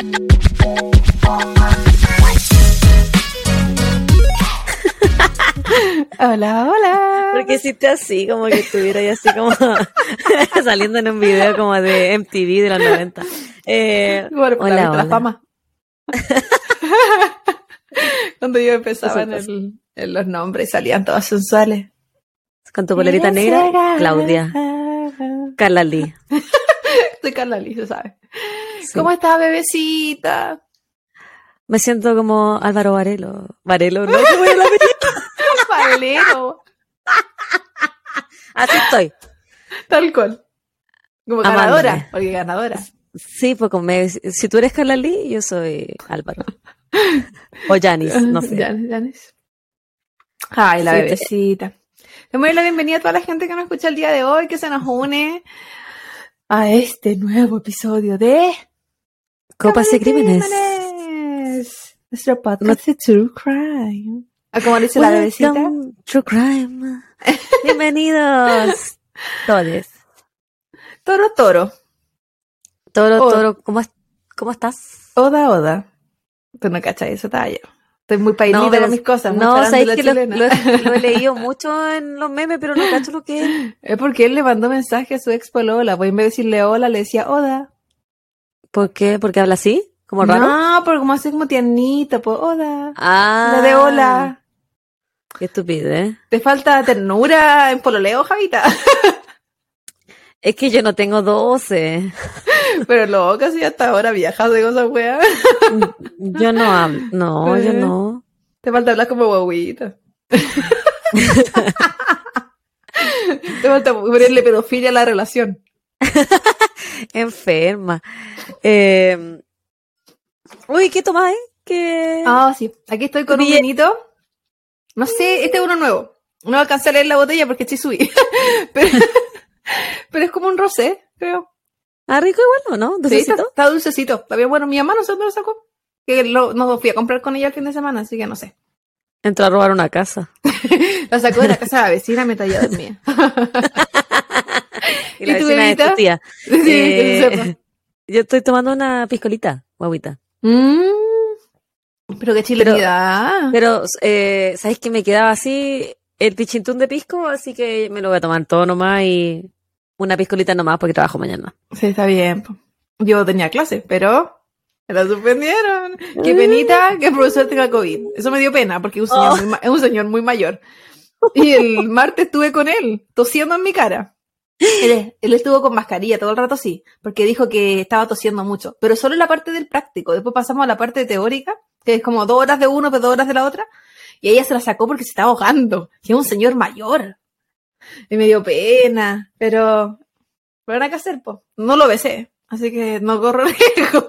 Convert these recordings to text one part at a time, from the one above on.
Hola, hola. Porque hiciste así, como que estuviera así como saliendo en un video como de MTV de los 90. Eh, Bueno, hola, la, la hola. fama. Cuando yo empezaba en, Eso el- en los nombres salían todas sensuales. Con tu polerita negra, Claudia. Carla Lee. Soy Carla Liz, se sabe. Sí. ¿Cómo estás, bebecita? Me siento como Álvaro Varelo. Varelo, ¿no? ¿Cómo apellido? Valero. Así estoy. Tal cual. Como Amándome. ganadora, porque ganadora. Sí, pues como me- si tú eres Carla Lee, yo soy Álvaro. O Janis, no sé. Janis. Ay, la Sí, bebecita. Le doy la bienvenida a toda la gente que nos escucha el día de hoy, que se nos une a este nuevo episodio de Copas y crímenes. Crímenes. Nuestro podcast de True Crime. ¿A cómo dice la bebecita? True Crime. Bienvenidos. Todos. Toro Toro. Toro. Toro, ¿cómo, es- ¿cómo estás? Oda Oda. Tú no cachas esa talla. Estoy muy pailita No, pero- con mis cosas. No, sabéis que lo, lo he- lo he leído mucho en los memes, pero no cacho lo que es. Es porque él le mandó mensaje a su ex polola. En vez de decirle hola, le decía Oda. ¿Por qué? ¿Porque habla así? ¿Como raro? No, porque como así como tiernito, pues Oda. Ah. La de hola. Qué estúpido, ¿eh? ¿Te falta ternura en pololeo, Javita? Es que yo no tengo 12. Pero loca, si hasta ahora viajas de cosas weas. Yo no hablo. No, yo no. Te falta hablar como guaguita. Te falta ponerle pedofilia a la relación. Enferma. Eh, Uy, ¿qué tomáis? ¿Qué... Ah, sí. Aquí estoy con un Bien. vinito. No sé, este es uno nuevo. No alcancé a leer la botella porque estoy subí. pero, pero es como un rosé, creo. Ah, rico igual, ¿o no? Sí, está, ¿Dulcecito? está dulcecito. Está bien bueno. Mi mamá no sé dónde lo sacó. Que lo, no fui a comprar con ella el fin de semana, así que no sé. Entró a robar una casa. La sacó de la casa de la vecina mientras yo dormía. Y la ¿Y tu vecina de tu bebita? tía. Sí, Eh, yo estoy tomando una piscolita, guaguita. Mm, pero qué chilenidad. Pero, eh, ¿sabéis que me quedaba así el pichintún de pisco? Así que me lo voy a tomar todo nomás y una piscolita nomás porque trabajo mañana. Sí, está bien. Yo tenía clase, pero me la suspendieron. Qué penita que el profesor tenga COVID. Eso me dio pena porque es un señor, Oh. muy, ma- es un señor muy mayor. Y el martes estuve con él, tosiendo en mi cara. Él, él estuvo con mascarilla todo el rato, sí, porque dijo que estaba tosiendo mucho, pero solo en la parte del práctico. Después pasamos a la parte teórica, que es como dos horas de uno, pero dos horas de la otra. Y ella se la sacó porque se estaba ahogando. Y es un señor mayor. Y me dio pena, pero pero nada que hacer, po. No lo besé, así que no corro riesgo.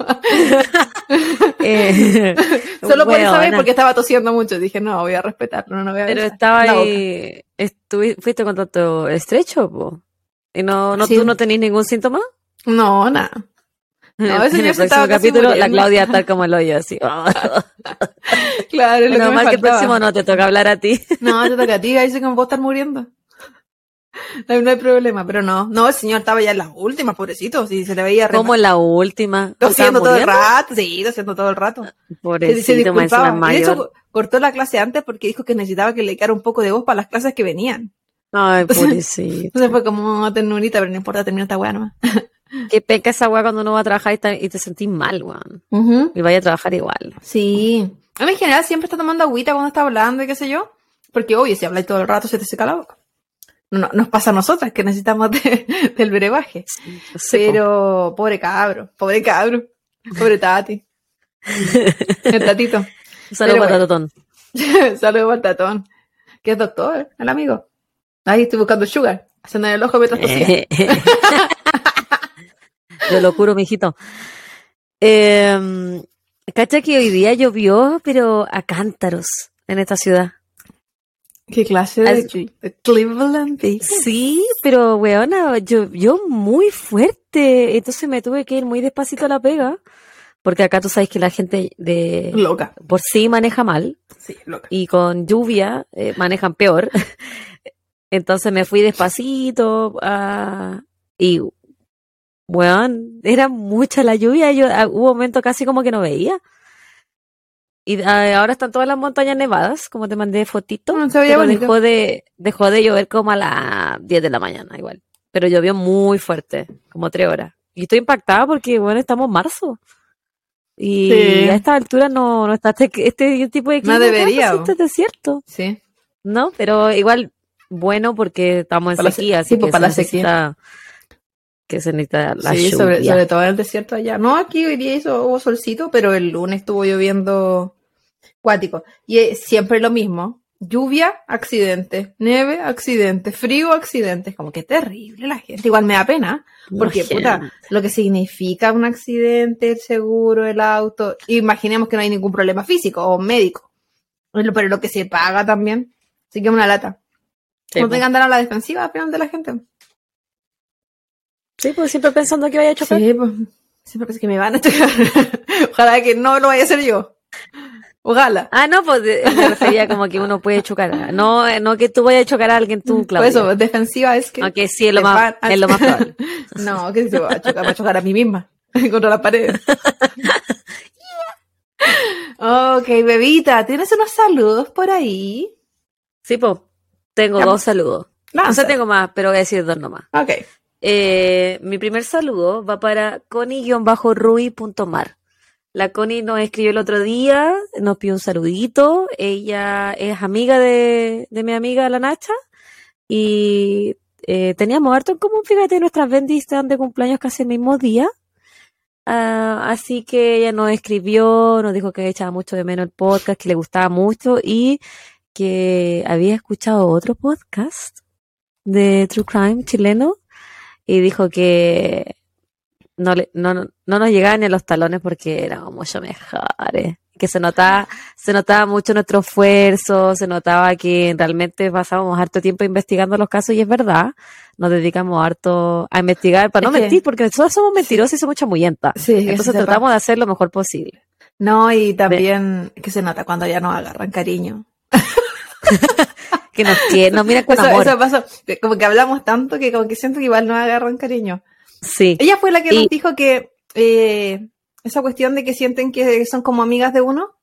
Eh, Solo por esa vez, porque estaba tosiendo mucho. Dije, no, voy a respetarlo, no, no voy a Pero besar estaba ahí, fuiste con tanto estrecho, po. Y no, no Sí. tú no tenés ningún síntoma. No, nada. No, en el se próximo capítulo, la. Claudia está como el hoyo, así. Claro, es lo que me que el próximo no te toca hablar a ti. No, te toca a ti, ahí sí que me puedo estar muriendo. No hay, problema, pero no. No, el señor estaba ya en las últimas, pobrecito. Si se le veía re- Como en la última. ¿Tú tosiendo todo el rato. Sí, tosiendo todo el rato. Se, se Pobrecito, encima disculpaba. Y de hecho, cortó la clase antes porque dijo que necesitaba que le quedara un poco de voz para las clases que venían. Ay, pobrecito. Entonces fue como una ternurita, pero no importa, terminó esta weá nomás. Qué peca esa weá cuando uno va a trabajar y, ta- y te sentís mal, weón. Y vaya a trabajar igual. Sí. Uno en general siempre está tomando agüita cuando está hablando y qué sé yo. Porque, oye, si habláis todo el rato se te seca la boca. No, nos pasa a nosotras que necesitamos de- del brebaje. Pero, pobre cabro, pobre cabro, pobre Tati. El tatito. Un saludo pero para bueno. Tatotón. Saludos para tatón. Que es doctor, el amigo. Ahí estoy buscando sugar. Haciendo el ojo mientras tosía. Yo lo curo, mijito. Eh, Cacha que hoy día llovió, pero a cántaros en esta ciudad. ¿Qué clase de, Cleveland? Sí, pero weona, llovió muy fuerte. Entonces me tuve que ir muy despacito a la pega. Porque acá tú sabes que la gente de Loca. por sí maneja mal. Sí, loca. y con lluvia eh, manejan peor. Entonces me fui despacito ah, y weón, era mucha la lluvia, yo ah, hubo momentos casi como que no veía. Y ah, ahora están todas las montañas nevadas, como te mandé fotito, veía pero dejó de, dejó de llover como a las 10 de la mañana igual. Pero llovió muy fuerte, como tres horas. Y estoy impactada porque, bueno, estamos en marzo. Y Sí. a esta altura no, no está este, este tipo de No clima, debería, ¿cuándo po. Este desierto. Sí. No, pero igual bueno porque estamos en Para sequía, así sí, pues, que para se la sequía. necesita que se necesita la sí, lluvia. sobre, sobre todo en el desierto allá. No, aquí hoy día hizo, hubo solcito, pero el lunes estuvo lloviendo cuático. Y es siempre lo mismo. Lluvia, accidente. Nieve, accidente. Frío, accidente. Como que terrible la gente. Igual me da pena. Porque, puta, lo que significa un accidente, el seguro, el auto. Imaginemos que no hay ningún problema físico o médico. Pero lo que se paga también. Así que es una lata. Sí, no pues. tengan que andar a la defensiva final de la gente. Sí, pues siempre pensando que vaya a chocar. Sí, pues, siempre pensé que me van a chocar. Ojalá que no lo vaya a hacer yo. Ojalá. Ah, no, pues me refería como que uno puede chocar. No, eh, no que tú vayas a chocar a alguien tú, Por Claudia. eso, defensiva es que. Aunque sí, es lo te más, a- es lo más probable. No, que se va a chocar, va a chocar a mí misma. Contra la pared. ok, bebita, ¿tienes unos saludos por ahí? Sí, pues, tengo dos saludos. No Lanza. sé, tengo más, pero voy a decir dos nomás. Ok. Eh, mi primer saludo va para Connie-Rui.mar. La Connie nos escribió el otro día, nos pidió un saludito. Ella es amiga de, de mi amiga la Nacha. Y eh, teníamos harto en común, fíjate, nuestras bendis están de cumpleaños casi el mismo día. Ah, así que ella nos escribió, nos dijo que echaba mucho de menos el podcast, que le gustaba mucho y que había escuchado otro podcast de True Crime chileno y dijo que no, le, no, no no nos llegaban ni a los talones porque éramos mucho mejores. Que se notaba, se notaba mucho nuestro esfuerzo, se notaba que realmente pasábamos harto tiempo investigando los casos y es verdad, nos dedicamos harto a investigar para Es no que- mentir, porque nosotros somos mentirosas y somos chamuyentas. Sí, Entonces tratamos de hacer lo mejor posible. No, y también que se nota cuando ya nos agarran cariño. Que nos quieren, nos miran con Eso, amor. eso que como que hablamos tanto que como que siento que igual nos agarran cariño. Sí. Ella fue la que Y- nos dijo que eh, esa cuestión de que sienten que son como amigas de uno.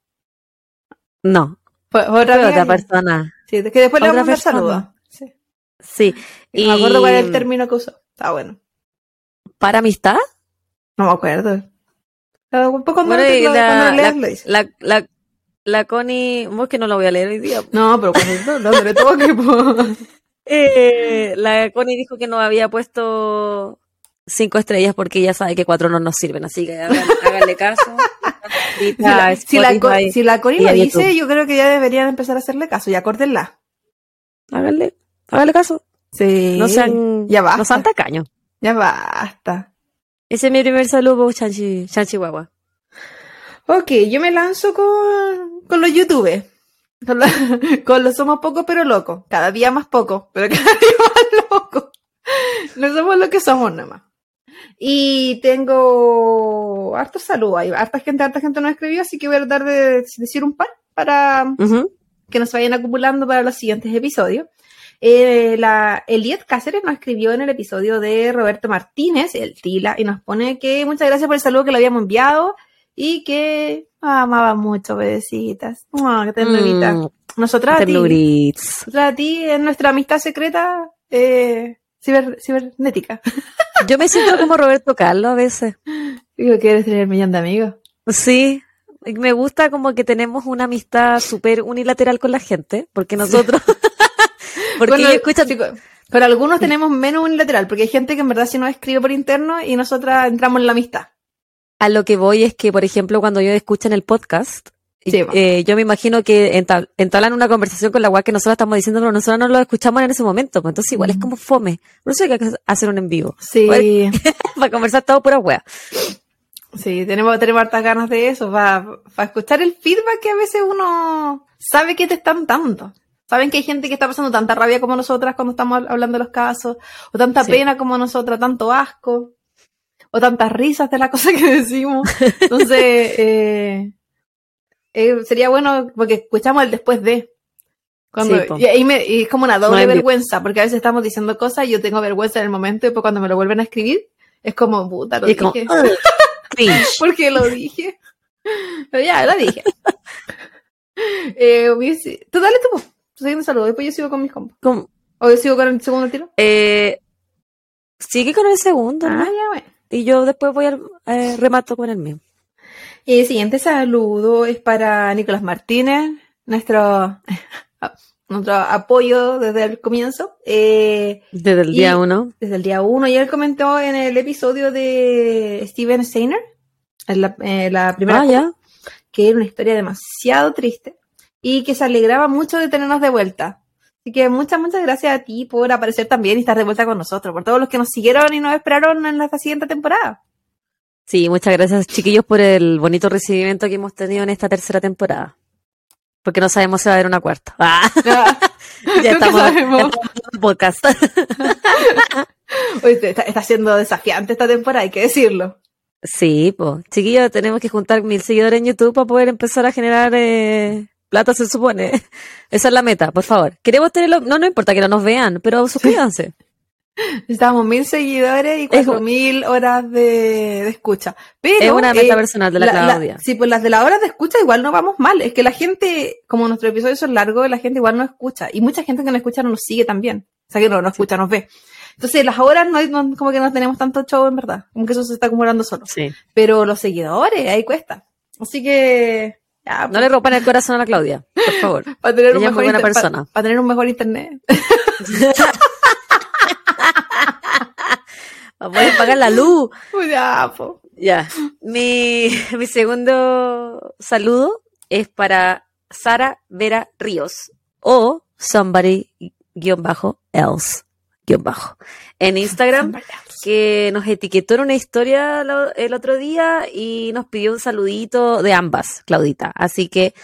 No, Fue, fue otra, fue persona. Sí, que después le vamos a dar saludos. Sí. Sí. Y no me acuerdo cuál es el término que usó. Está bueno. ¿Para amistad? No me acuerdo. Un poco Bueno, la- la-. La, la, la Connie, vos que no lo voy a leer hoy día. No, pero cuando no, no, le toque. Eh, la Connie dijo que no había puesto cinco estrellas porque ella sabe que cuatro no nos sirven, así que hagan- háganle caso. Si la, si la, si la Connie lo dice, yo creo que ya deberían empezar a hacerle caso. Ya córtenla. háganle, háganle caso. Sí. No sean, Ya basta. no sean tacaños. Ya basta. Ese es mi primer saludo, Chanchi, Chanchi Guagua. Ok, yo me lanzo con, con los youtubers. Con, los somos pocos pero locos. Cada día más pocos, pero cada día más locos. No somos lo que somos nada más. Y tengo hartos saludos. Hay harta gente, harta gente nos escribió, así que voy a tratar de decir un par para que nos vayan acumulando para los siguientes episodios. Eh, la Eliet Cáceres nos escribió en el episodio de Roberto Martínez, el Tila, y nos pone que muchas gracias por el saludo que le habíamos enviado y que amaba mucho, bebecitas. Ah, qué ternurita. Mm, Nosotras a ti, nosotras a ti en nuestra amistad secreta eh, ciber- cibernética. Yo me siento como Roberto Carlos a veces. Digo, ¿quieres tener un millón de amigos? Sí, me gusta como que tenemos una amistad súper unilateral con la gente, porque nosotros, porque Bueno, escuchan, chicos, pero algunos tenemos menos unilateral, porque hay gente que en verdad sí nos escribe por interno y nosotras entramos en la amistad. A lo que voy es que, por ejemplo, cuando ellos escuchan el podcast, Sí, po. eh, yo me imagino que entab- entablan una conversación con la guay que nosotros estamos diciendo, pero nosotros no lo escuchamos en ese momento, pues entonces igual es como fome. Por eso hay que hacer un en vivo, Sí, para conversar todo pura wea. sí, tenemos, tenemos hartas ganas de eso, para escuchar el feedback que a veces uno sabe que te están dando. Saben que hay gente que está pasando tanta rabia como nosotras cuando estamos hablando de los casos, o tanta Sí. pena como nosotras, tanto asco, o tantas risas de la cosa que decimos. Entonces, eh, eh, sería bueno porque escuchamos el después de. Cuando, Sí, y, ahí me- y es como una doble No, vergüenza, porque a veces estamos diciendo cosas y yo tengo vergüenza en el momento y después cuando me lo vuelven a escribir, Es como puta, lo como, dije. "Ugh, cringe. ¿Por qué lo dije? Pero ya, lo dije. eh, Tú dale tú, tú saludo, después yo sigo con mis combos. Como, O yo sigo con el segundo tiro. eh, sigue con el segundo, ¿no? Ah, ya, bueno. Y yo después voy al eh, remato con el mío. Y el siguiente saludo es para Nicolás Martínez, nuestro, nuestro apoyo desde el comienzo. Eh, Desde el día uno. desde el día uno, y él comentó en el episodio de Steven Steiner, en la, eh, la primera Ah, ya. que era una historia demasiado triste y que se alegraba mucho de tenernos de vuelta. Así que muchas, muchas gracias a ti por aparecer también y estar de vuelta con nosotros, por todos los que nos siguieron y nos esperaron en la siguiente temporada. Sí, muchas gracias chiquillos por el bonito recibimiento que hemos tenido en esta tercera temporada. Porque no sabemos si va a haber una cuarta. Ah, ya estamos, sabemos. estamos en el podcast. Está siendo desafiante esta temporada, hay que decirlo. Sí, pues, chiquillos, tenemos que juntar mil seguidores en YouTube para poder empezar a generar eh, plata, se supone. Esa es la meta, por favor. Queremos tenerlo, no, no importa que no nos vean, pero suscríbanse. Necesitamos mil seguidores y cuatro mil horas de, de escucha. Pero, es una meta eh, personal de la, Claudia. sí, pues las de las horas de escucha igual no vamos mal. Es que la gente, como nuestros episodios son largos, la gente igual no escucha. Y mucha gente que nos escucha no nos sigue también. O sea que no nos escucha, nos ve. Entonces las horas no, no- como que no tenemos tanto show en verdad. Como que eso se está acumulando solo. Sí. Pero los seguidores, ahí cuesta. Así que, No le rompan el corazón a la Claudia, por favor. para tener un ella mejor buena persona. para tener un mejor internet. Para poder pagar la luz. Pues ya, po. Ya. Mi, mi segundo saludo es para Sara Vera Ríos o somebody-else. guion bajo, En Instagram, que nos etiquetó en una historia lo- el otro día y nos pidió un saludito de ambas, Claudita. Así que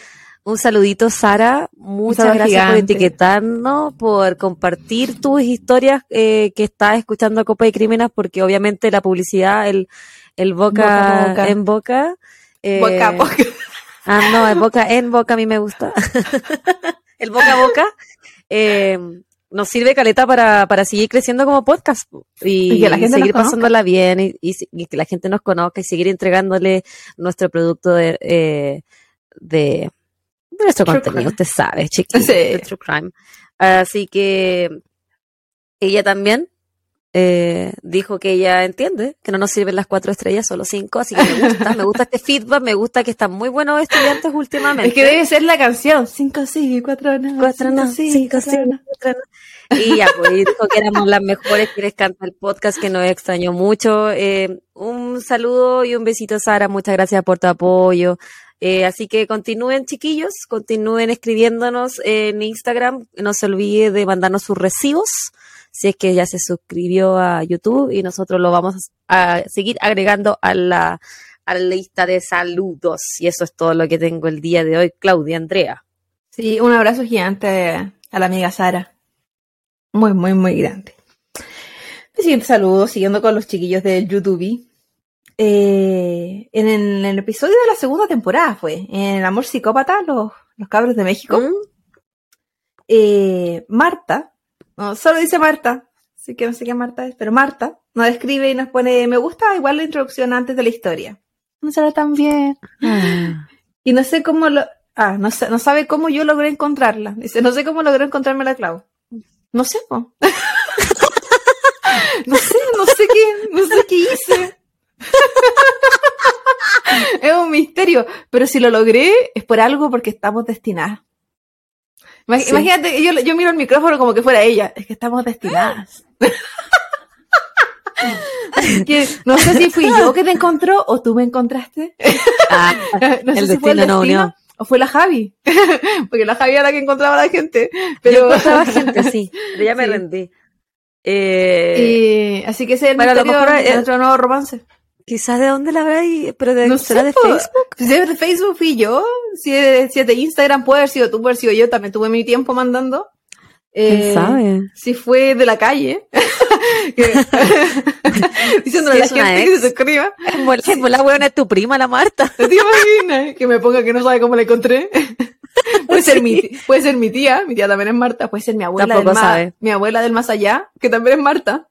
un saludito, Sara. Muchas gracias por etiquetarnos, por compartir tus historias eh, que estás escuchando a Copa y Crímenes, porque obviamente la publicidad, el, el boca, Boca boca. en boca. eh, Boca a boca. Ah, no, el boca en boca a mí me gusta. el boca a boca eh, nos sirve caleta para, para seguir creciendo como podcast po, y, Y que la gente seguir pasándola bien y, y si- y que la gente nos conozca y seguir entregándole nuestro producto de, eh, de, de nuestro True contenido, crime. usted sabe, chiquillos, Sí. de True Crime. Así que ella también eh, dijo que ella entiende que no nos sirven las cuatro estrellas, solo cinco, así que me gusta, me gusta este feedback, me gusta que están muy buenos estudiantes últimamente. Es que debe ser la canción. Cinco sí, cuatro no. Cuatro no, cinco sí, cuatro no. cuatro no. Y ya, pues dijo que éramos las mejores que les canta el podcast, que nos extrañó mucho. Eh, un saludo y un besito, Sara. Muchas gracias por tu apoyo. Eh, así que continúen, chiquillos, continúen escribiéndonos en Instagram. No se olvide de mandarnos sus recibos, si es que ya se suscribió a YouTube y nosotros lo vamos a seguir agregando a la, a la lista de saludos. Y eso es todo lo que tengo el día de hoy, Claudia Andrea. Sí, un abrazo gigante a la amiga Sara. Muy, muy, muy grande. El siguiente saludo, siguiendo con los chiquillos del YouTube. Eh, en, el, en el episodio de la segunda temporada fue, en El Amor Psicópata, los, los cabros de México. ¿Mm? eh, Marta, no, solo dice Marta, así que no sé qué Marta es, pero Marta nos escribe y nos pone, me gusta igual la introducción antes de la historia. No será tan bien. Ah. Y no sé cómo lo, ah, no, sé- no sabe cómo yo logré encontrarla. Dice, no sé cómo logré encontrarme la Clau. No sé, po. no sé, no sé qué, no sé qué hice. es un misterio, pero si lo logré es por algo porque estamos destinadas. Imag- Sí. Imagínate, yo, yo miro el micrófono como que fuera ella. Es que estamos destinadas. Que no sé si fui yo que te encontró o tú me encontraste. Ah, no sé El si fue el destino unió. o fue la Javi. Porque la Javi era la que encontraba a la gente. Yo Pero, encontraba gente, sí, pero ya me Sí. rendí. Eh, así que ese es el Bueno, a lo mejor, de nuestro nuevo romance. Quizás de dónde la habrá pero de, No será sé, de. Facebook. Si es de Facebook fui yo, si es, si es de Instagram puede haber sido tú, puede haber sido yo, también tuve mi tiempo mandando. ¿Quién Eh, sabe? Si fue de la calle. Que- Diciéndole a es la gente que ex. se suscriba. Pues la buena es tu prima, la Marta. ¿Te imaginas? Que me ponga que no sabe cómo la encontré. puede ser mi, puede ser mi tía, mi tía también es Marta, puede ser mi abuela del Tampoco más, sabe. mi abuela del más allá, que también es Marta.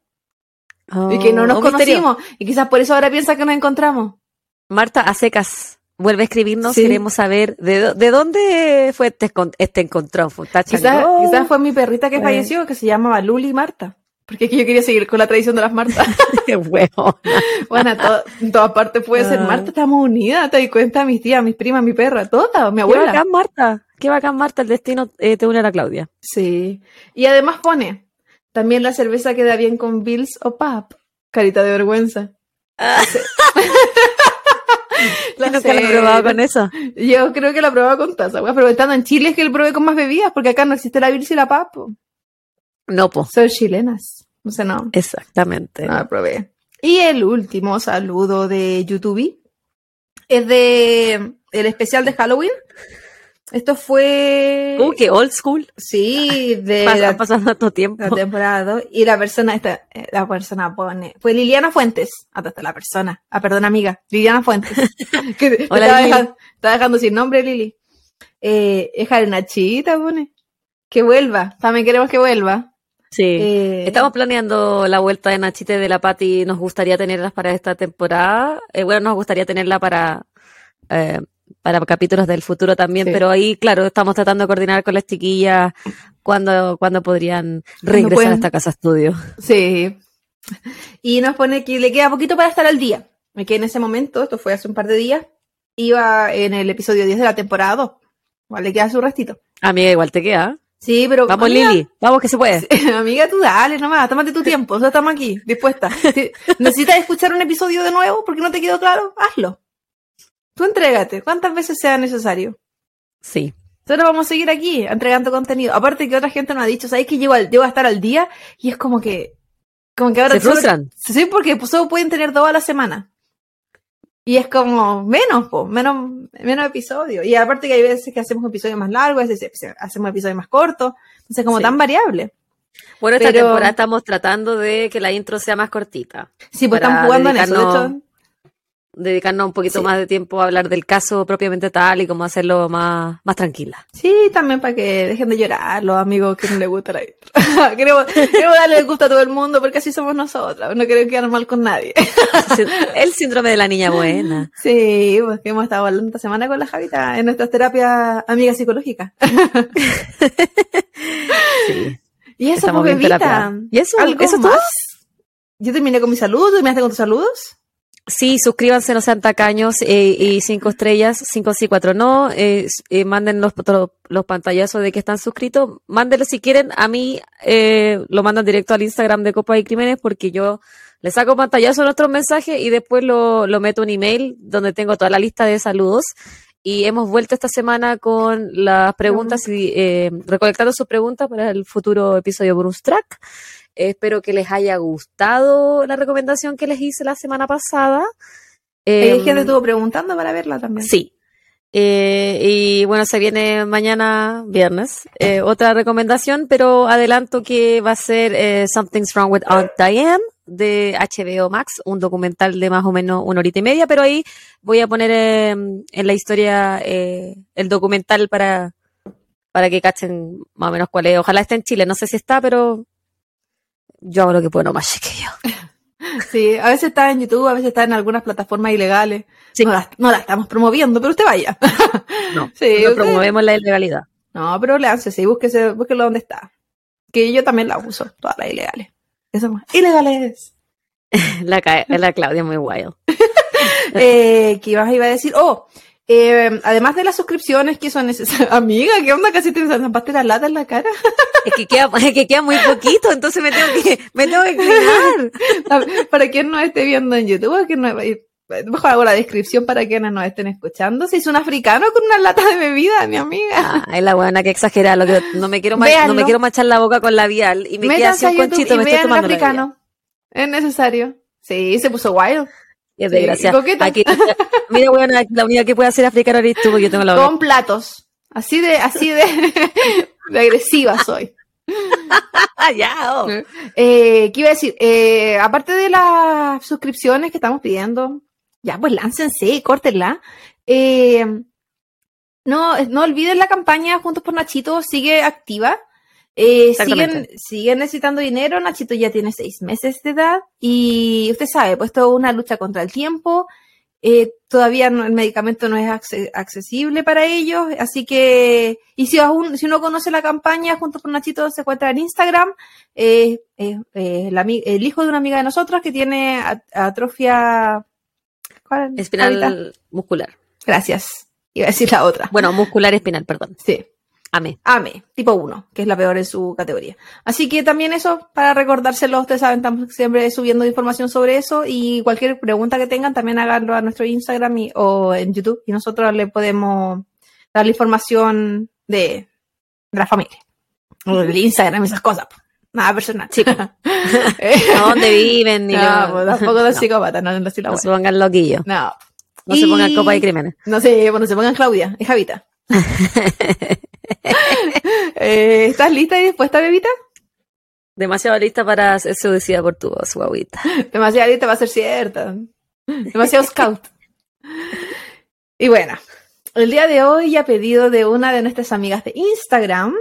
Y que no nos Oh, misterio. conocimos. Y quizás por eso ahora piensa que nos encontramos. Marta a secas vuelve a escribirnos. Sí. Queremos saber de, de dónde fue este, este encontrón. ¿Fue un Quizás, fue mi perrita que Eh. falleció, que se llamaba Luli Marta. Porque es que yo quería seguir con la tradición de las Martas. Qué bueno, a to- en todas partes puede ser Ah. Marta, estamos unidas, te das cuenta, mis tías, mis primas, mi perra, todas, mi Qué abuela. bacán, Marta. Qué bacán, Marta. El destino eh, te une a la Claudia. Sí. Y además pone, también la cerveza queda bien con Bills o Pap. Carita de vergüenza. Yo nunca lo he probado con eso. Yo creo que la probaba con taza, wea, pero estando en Chile es que lo probé con más bebidas, porque acá no existe la Bills y la Pap. po. No, po. Son chilenas. O sea, no, Exactamente. no la probé. Y el último saludo de YouTube es de el especial de Halloween. Esto fue... Uh, qué old school. Sí, de Pasa, la, pasando tanto tiempo. la temporada 2. Y la persona, esta, eh, la persona pone, fue Liliana Fuentes. Hasta la persona. Ah, perdón, amiga. Liliana Fuentes. que Hola, estaba, dejando, estaba dejando sin nombre, Lili. Eh, es Nachita, pone. Que vuelva. También queremos que vuelva. Sí. Eh, Estamos planeando la vuelta de Nachite de la Pati. Nos gustaría tenerlas para esta temporada. Eh, bueno, nos gustaría tenerla para, eh, para capítulos del futuro también, Sí. pero ahí, claro, estamos tratando de coordinar con las chiquillas cuando, cuando podrían regresar pueden. a esta casa estudio. Sí. Y nos pone que le queda poquito para estar al día. Que en ese momento, esto fue hace un par de días, iba en el episodio 10 de la temporada 2. Vale, le queda su restito. Amiga, igual te queda. Sí, pero. Vamos, amiga, Lili. Vamos que se puede. Amiga, tú dale nomás, tómate tu tiempo, nosotros estamos aquí, dispuesta. Si necesitas escuchar un episodio de nuevo porque no te quedó claro, hazlo. Tú entrégate, cuantas veces sea necesario. Sí. Nosotros vamos a seguir aquí entregando contenido. Aparte que otra gente nos ha dicho, ¿sabes que llego, al- llego a estar al día? Y es como que, como que ahora Se solo- frustran. Sí, porque solo pueden tener dos a la semana. Y es como menos, po, menos, menos episodios. Y aparte que hay veces que hacemos episodios más largos, a veces hacemos episodios más cortos. Entonces como Sí. tan variable. Bueno, esta Pero- temporada estamos tratando de que la intro sea más cortita. Sí, pues están jugando en eso. De hecho, Dedicarnos un poquito Sí. más de tiempo a hablar del caso propiamente tal y cómo hacerlo más, más tranquila. sí, también para que dejen de llorar los amigos que no les gusta la queremos, queremos darle el gusto a todo el mundo porque así somos nosotros. No queremos quedar mal con nadie. El síndrome de la niña buena. Sí, pues que hemos estado hablando esta semana con la Javita en nuestras terapias amigas psicológicas. Sí. Y eso, pues. ¿Y eso? ¿Algo ¿Eso más? todo? Yo terminé con mis saludos, ¿tú terminaste con tus saludos? Sí, suscríbanse, no sean tacaños, eh, y cinco estrellas, cinco sí, cuatro no, eh, eh, manden los, los pantallazos de que están suscritos, mándenlo si quieren, a mí eh, lo mandan directo al Instagram de Copa y Crímenes porque yo le saco pantallazo a nuestros mensajes y después lo, lo meto un email donde tengo toda la lista de saludos. Y hemos vuelto esta semana con las preguntas y eh, recolectando sus preguntas para el futuro episodio bonus track. Eh, espero que les haya gustado la recomendación que les hice la semana pasada. Hay Eh, gente estuvo preguntando para verla también. Sí. Eh, y bueno, se viene mañana, viernes, eh, otra recomendación, pero adelanto que va a ser eh, Something's Wrong with Aunt Diane de HBO Max, un documental de más o menos una horita y media, pero ahí voy a poner eh, en la historia eh, el documental para, para que cachen más o menos cuál es. Ojalá esté en Chile, no sé si está, pero yo hago lo que puedo nomás, chiquillo. Sí, a veces está en YouTube, a veces está en algunas plataformas ilegales. Sí. No, la, no la estamos promoviendo, pero usted vaya. No, Sí, no usted- promovemos la ilegalidad. No, pero léanse, sí, búsquese, búsquelo donde está. Que yo también la uso, todas las ilegales. Eso más. Ilegales. La, la Claudia es muy wild. eh, ¿Qué ibas iba a decir? Oh, eh, además de las suscripciones que son necesarias. Amiga, ¿qué onda? Casi te zampaste la lata en la cara. Es que queda, es que queda muy poquito, entonces me tengo que, me tengo que ver, para quien no esté viendo en YouTube, que no, mejor hago la descripción para quienes nos estén escuchando. Se hizo un africano con una lata de bebida, mi amiga. Ah, es la buena que exagera, lo que no me quiero no me quiero manchar la boca con labial y me queda así Métanse un conchito, me estoy el tomando labial. africano. Es necesario. Sí, se puso wild. Es Sí, desgracia. Aquí, mira, bueno, la única que puede hacer africana eres tú, porque yo tengo la boca. Con platos. Así de, así de, de agresiva soy. Ya, oh. Eh, ¿Qué iba a decir? Eh, aparte de las suscripciones que estamos pidiendo, ya pues láncense, córtenla. Eh, no, no olviden la campaña Juntos por Nachito, sigue activa. Eh, siguen, siguen necesitando dinero. Nachito ya tiene seis meses de edad y usted sabe, pues es una lucha contra el tiempo. Eh, todavía no- el medicamento no es acce- accesible para ellos, así que, y si aún, si uno conoce la campaña, junto con Nachito se encuentra en Instagram, eh, la el hijo de una amiga de nosotros que tiene at- atrofia Espinal muscular. Gracias. Iba a decir la otra. Bueno, muscular espinal, perdón. Sí. Amé. AME, tipo 1, que es la peor en su categoría. Así que también eso, para recordárselo, ustedes saben, estamos siempre subiendo información sobre eso y cualquier pregunta que tengan, también háganlo a nuestro Instagram y- o en YouTube y nosotros le podemos dar la información de, de la familia. O del Instagram, esas cosas. po. Nada personal. Eh, ¿A dónde viven? Ni no, lo- pues, tampoco de no, psicópata, no, no, la no se pongan loquillos. No, No se pongan Y- copa de crímenes. No sé, bueno, se pongan Claudia, es Javita. Eh, ¿Estás lista y dispuesta, bebita? Demasiado lista para ser seducida por tu voz, guaguita. Demasiado lista va a ser cierta. Demasiado scout. Y bueno, el día de hoy a pedido de una de nuestras amigas de Instagram,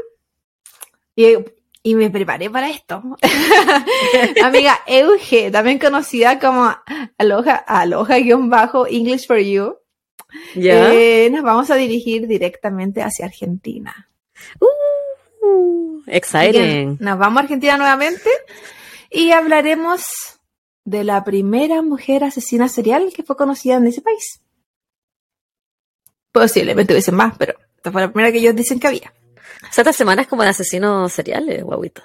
y, y me preparé para esto. Amiga Euge, también conocida como Aloha, Aloha-English for You, ¿Ya? eh, nos vamos a dirigir directamente hacia Argentina. Uh, exciting. Nos vamos a Argentina nuevamente y hablaremos de la primera mujer asesina serial que fue conocida en ese país. Posiblemente hubiesen más, pero esta fue la primera que ellos dicen que había. O sea, esta semana es como de asesinos seriales, guaguita.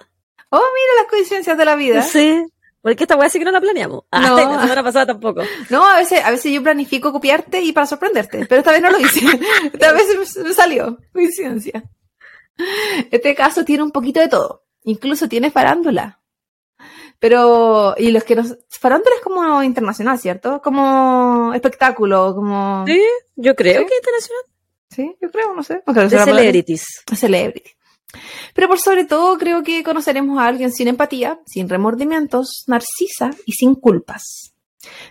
Oh, mira las coincidencias de la vida. Sí. Porque esta weá sí que no la planeamos. Ah, No. la semana pasada tampoco. No, a veces, a veces yo planifico copiarte y para sorprenderte, pero esta vez no lo hice. Esta vez me- me salió. Coincidencia. Este caso tiene un poquito de todo. Incluso tiene farándula. Pero, y los que nos. Farándula es como internacional, ¿cierto? Como espectáculo, como. Sí, yo creo Sí. que internacional. Sí, yo creo, no sé. De celebrities. Celebrity. Pero por sobre todo creo que conoceremos a alguien sin empatía, sin remordimientos, narcisa y sin culpas.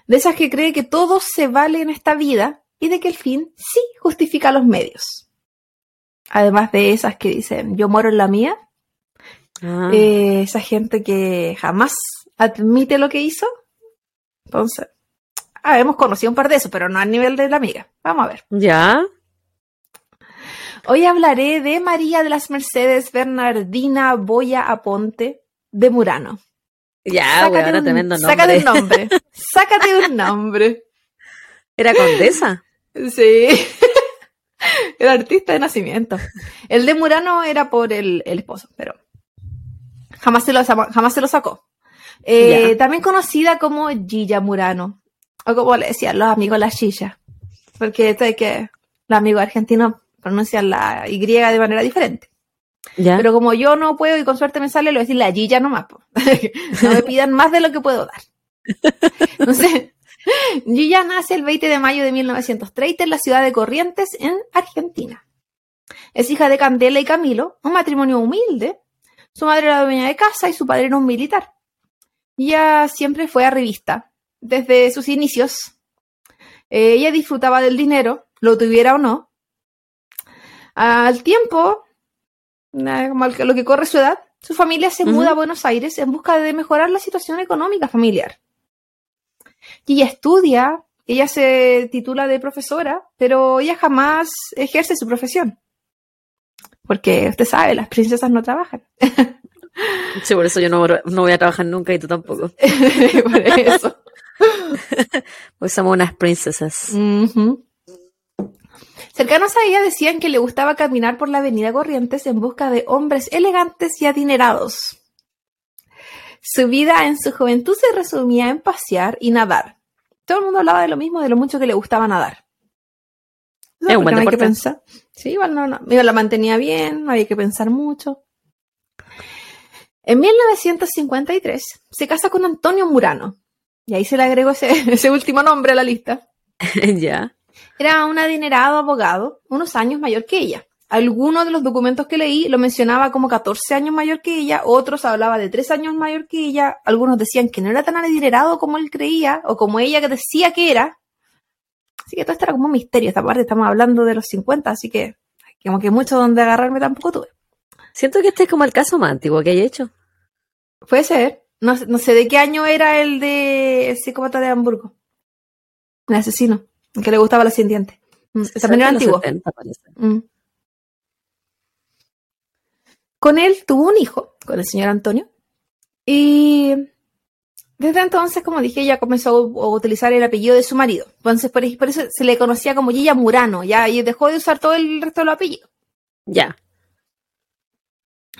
De esas que cree que todo se vale en esta vida y de que el fin sí justifica los medios. Además de esas que dicen yo muero en la mía, Ah. eh, esa gente que jamás admite lo que hizo. Entonces, ah, hemos conocido un par de esos, pero no a nivel de la amiga. Vamos a ver. ¿Ya? Hoy hablaré de María de las Mercedes Bernardina Boya Aponte de Murano. Ya, weón, tremendo nombre. Sácate un nombre. Sácate un nombre. Era condesa. Sí. El artista de nacimiento. El de Murano era por el, el esposo, pero jamás se lo, jamás se lo sacó. Eh. También conocida como Gilla Murano. O como le decían los amigos la Gilla. Porque esto es que los amigos argentinos pronuncian la Y de manera diferente. Ya. Pero como yo no puedo y con suerte me sale, lo voy a decir la Gilla nomás. po. no me pidan más de lo que puedo dar. Entonces, Gilla nace el 20 de mayo de 1930 en la ciudad de Corrientes, en Argentina. Es hija de Candela y Camilo, un matrimonio humilde. Su madre era dueña de casa y su padre era un militar. Ella siempre fue arribista, desde sus inicios. Eh, ella disfrutaba del dinero, lo tuviera o no. Al tiempo, como lo que corre su edad, su familia se muda a Buenos Aires en busca de mejorar la situación económica familiar. Y ella estudia, ella se titula de profesora, pero ella jamás ejerce su profesión. Porque usted sabe, las princesas no trabajan. Sí, por eso yo no, no voy a trabajar nunca y tú tampoco. Por eso. Pues somos unas princesas. Ujú. Cercanos a ella decían que le gustaba caminar por la avenida Corrientes en busca de hombres elegantes y adinerados. Su vida en su juventud se resumía en pasear y nadar. Todo el mundo hablaba de lo mismo, de lo mucho que le gustaba nadar. No, Es un buen no hay que pensar. Sí, igual no, no. Igual la mantenía bien, no había que pensar mucho. En 1953 se casa con Antonio Murano. Y ahí se le agregó ese, ese último nombre a la lista. ya. Era un adinerado abogado, unos años mayor que ella. Algunos de los documentos que leí lo mencionaba como 14 años mayor que ella, otros hablaba de 3 años mayor que ella, algunos decían que no era tan adinerado como él creía o como ella que decía que era. Así que todo esto era como un misterio. Esta parte estamos hablando de los 50, así que como que mucho donde agarrarme tampoco tuve. Siento que este es como el caso más antiguo que hay hecho. Puede ser. No, no sé de qué año era el de el psicópata de Hamburgo. El asesino, que le gustaba la ascendiente. Mm, También era antiguo. 70, parece. Mm. Con él tuvo un hijo, con el señor Antonio. Y desde entonces, como dije, ella comenzó a utilizar el apellido de su marido. Entonces, por, eso se le conocía como Gilla Murano, ya, y dejó de usar todo el resto de los apellidos. Ya.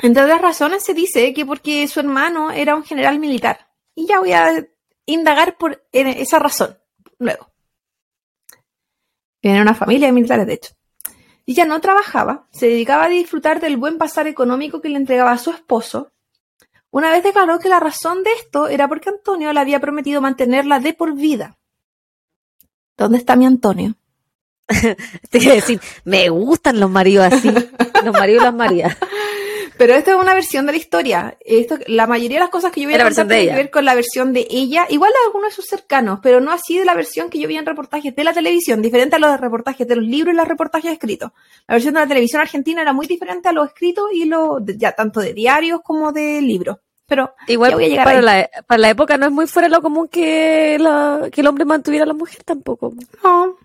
Entre otras razones, se dice que porque su hermano era un general militar. Y ya voy a indagar por esa razón luego. Viene una familia de militares, de hecho. Y ella no trabajaba, se dedicaba a disfrutar del buen pasar económico que le entregaba a su esposo. Una vez declaró que la razón de esto era porque Antonio le había prometido mantenerla de por vida. ¿Dónde está mi Antonio? Te iba a decir, me gustan los maridos así. Los maridos y las Marías. Pero esta es una versión de la historia. Esto, la mayoría de las cosas que yo voy a contar tienen que ver con la versión de ella, igual de algunos de sus cercanos, pero no así de la versión que yo vi en reportajes de la televisión, diferente a los reportajes de los libros y los reportajes escritos. La versión de la televisión argentina era muy diferente a los escritos y los, ya tanto de diarios como de libros. Pero Igual voy a llegar para ahí. la, para la época no es muy fuera de lo común que, la, que el hombre mantuviera a la mujer tampoco. No.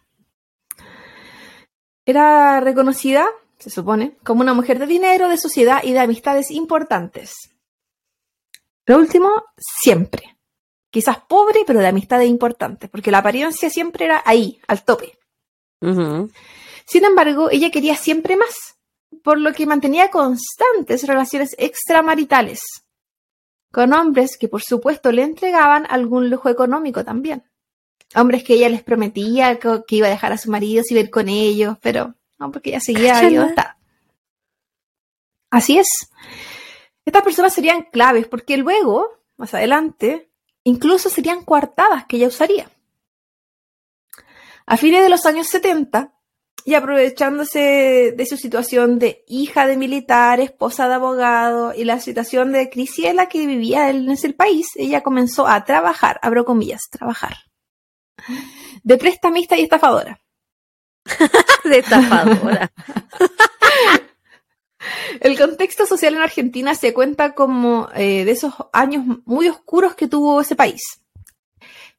Era reconocida, se supone, como una mujer de dinero, de sociedad y de amistades importantes. Lo último, siempre. Quizás pobre, pero de amistades importantes, porque la apariencia siempre era ahí, al tope. Sin embargo, ella quería siempre más, por lo que mantenía constantes relaciones extramaritales con hombres que por supuesto le entregaban algún lujo económico también. Hombres que ella les prometía que, que iba a dejar a su marido y ver con ellos, pero no, porque ella seguía ahí donde está. Así es. Estas personas serían claves porque luego, más adelante, incluso serían coartadas que ella usaría. A fines de los años 70, y aprovechándose de su situación de hija de militar, esposa de abogado y la situación de crisis en la que vivía en ese país, ella comenzó a trabajar, abro comillas, trabajar, de prestamista y estafadora. De estafadora. El contexto social en Argentina se cuenta como eh, de esos años muy oscuros que tuvo ese país.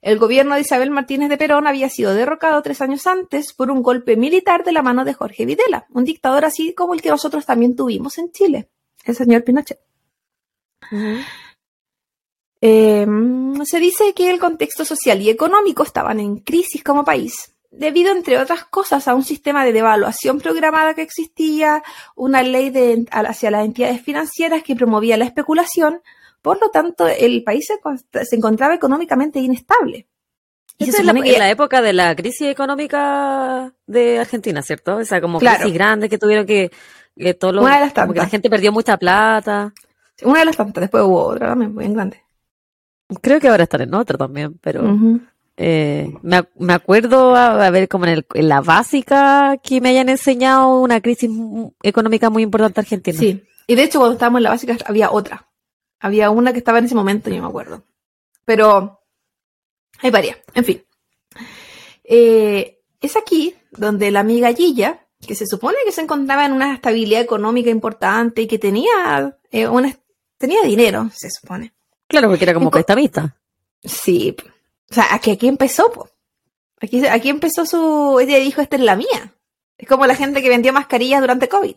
El gobierno de Isabel Martínez de Perón había sido derrocado tres años antes por un golpe militar de la mano de Jorge Videla, un dictador así como el que nosotros también tuvimos en Chile, el señor Pinochet. Eh, se dice que el contexto social y económico estaban en crisis como país, debido, entre otras cosas, a un sistema de devaluación programada que existía, una ley de, hacia las entidades financieras que promovía la especulación, por lo tanto, el país se, se encontraba económicamente inestable. Y se es la, que- en la época de la crisis económica de Argentina, ¿cierto? Esa como Claro. crisis grande que tuvieron que, que todo lo- Una de las como que la gente perdió mucha plata. Una de las tantas, después hubo otra también, bien grande. Creo que ahora están en otra también, pero. Eh, me, me acuerdo a, a ver como en, el- en la básica que me hayan enseñado una crisis económica muy importante argentina. Sí, y de hecho cuando estábamos en la básica había otra. Había una que estaba en ese momento, yo me acuerdo. Pero hay varias, en fin. Eh, es aquí donde la amiga Gilla, que se supone que se encontraba en una estabilidad económica importante y que tenía, eh, una, tenía dinero, se supone. Claro, porque era como Co- prestamista. Sí, o sea, aquí, aquí empezó, po. Aquí, aquí empezó su, ella dijo, esta es la mía. Es como la gente que vendió mascarillas durante COVID.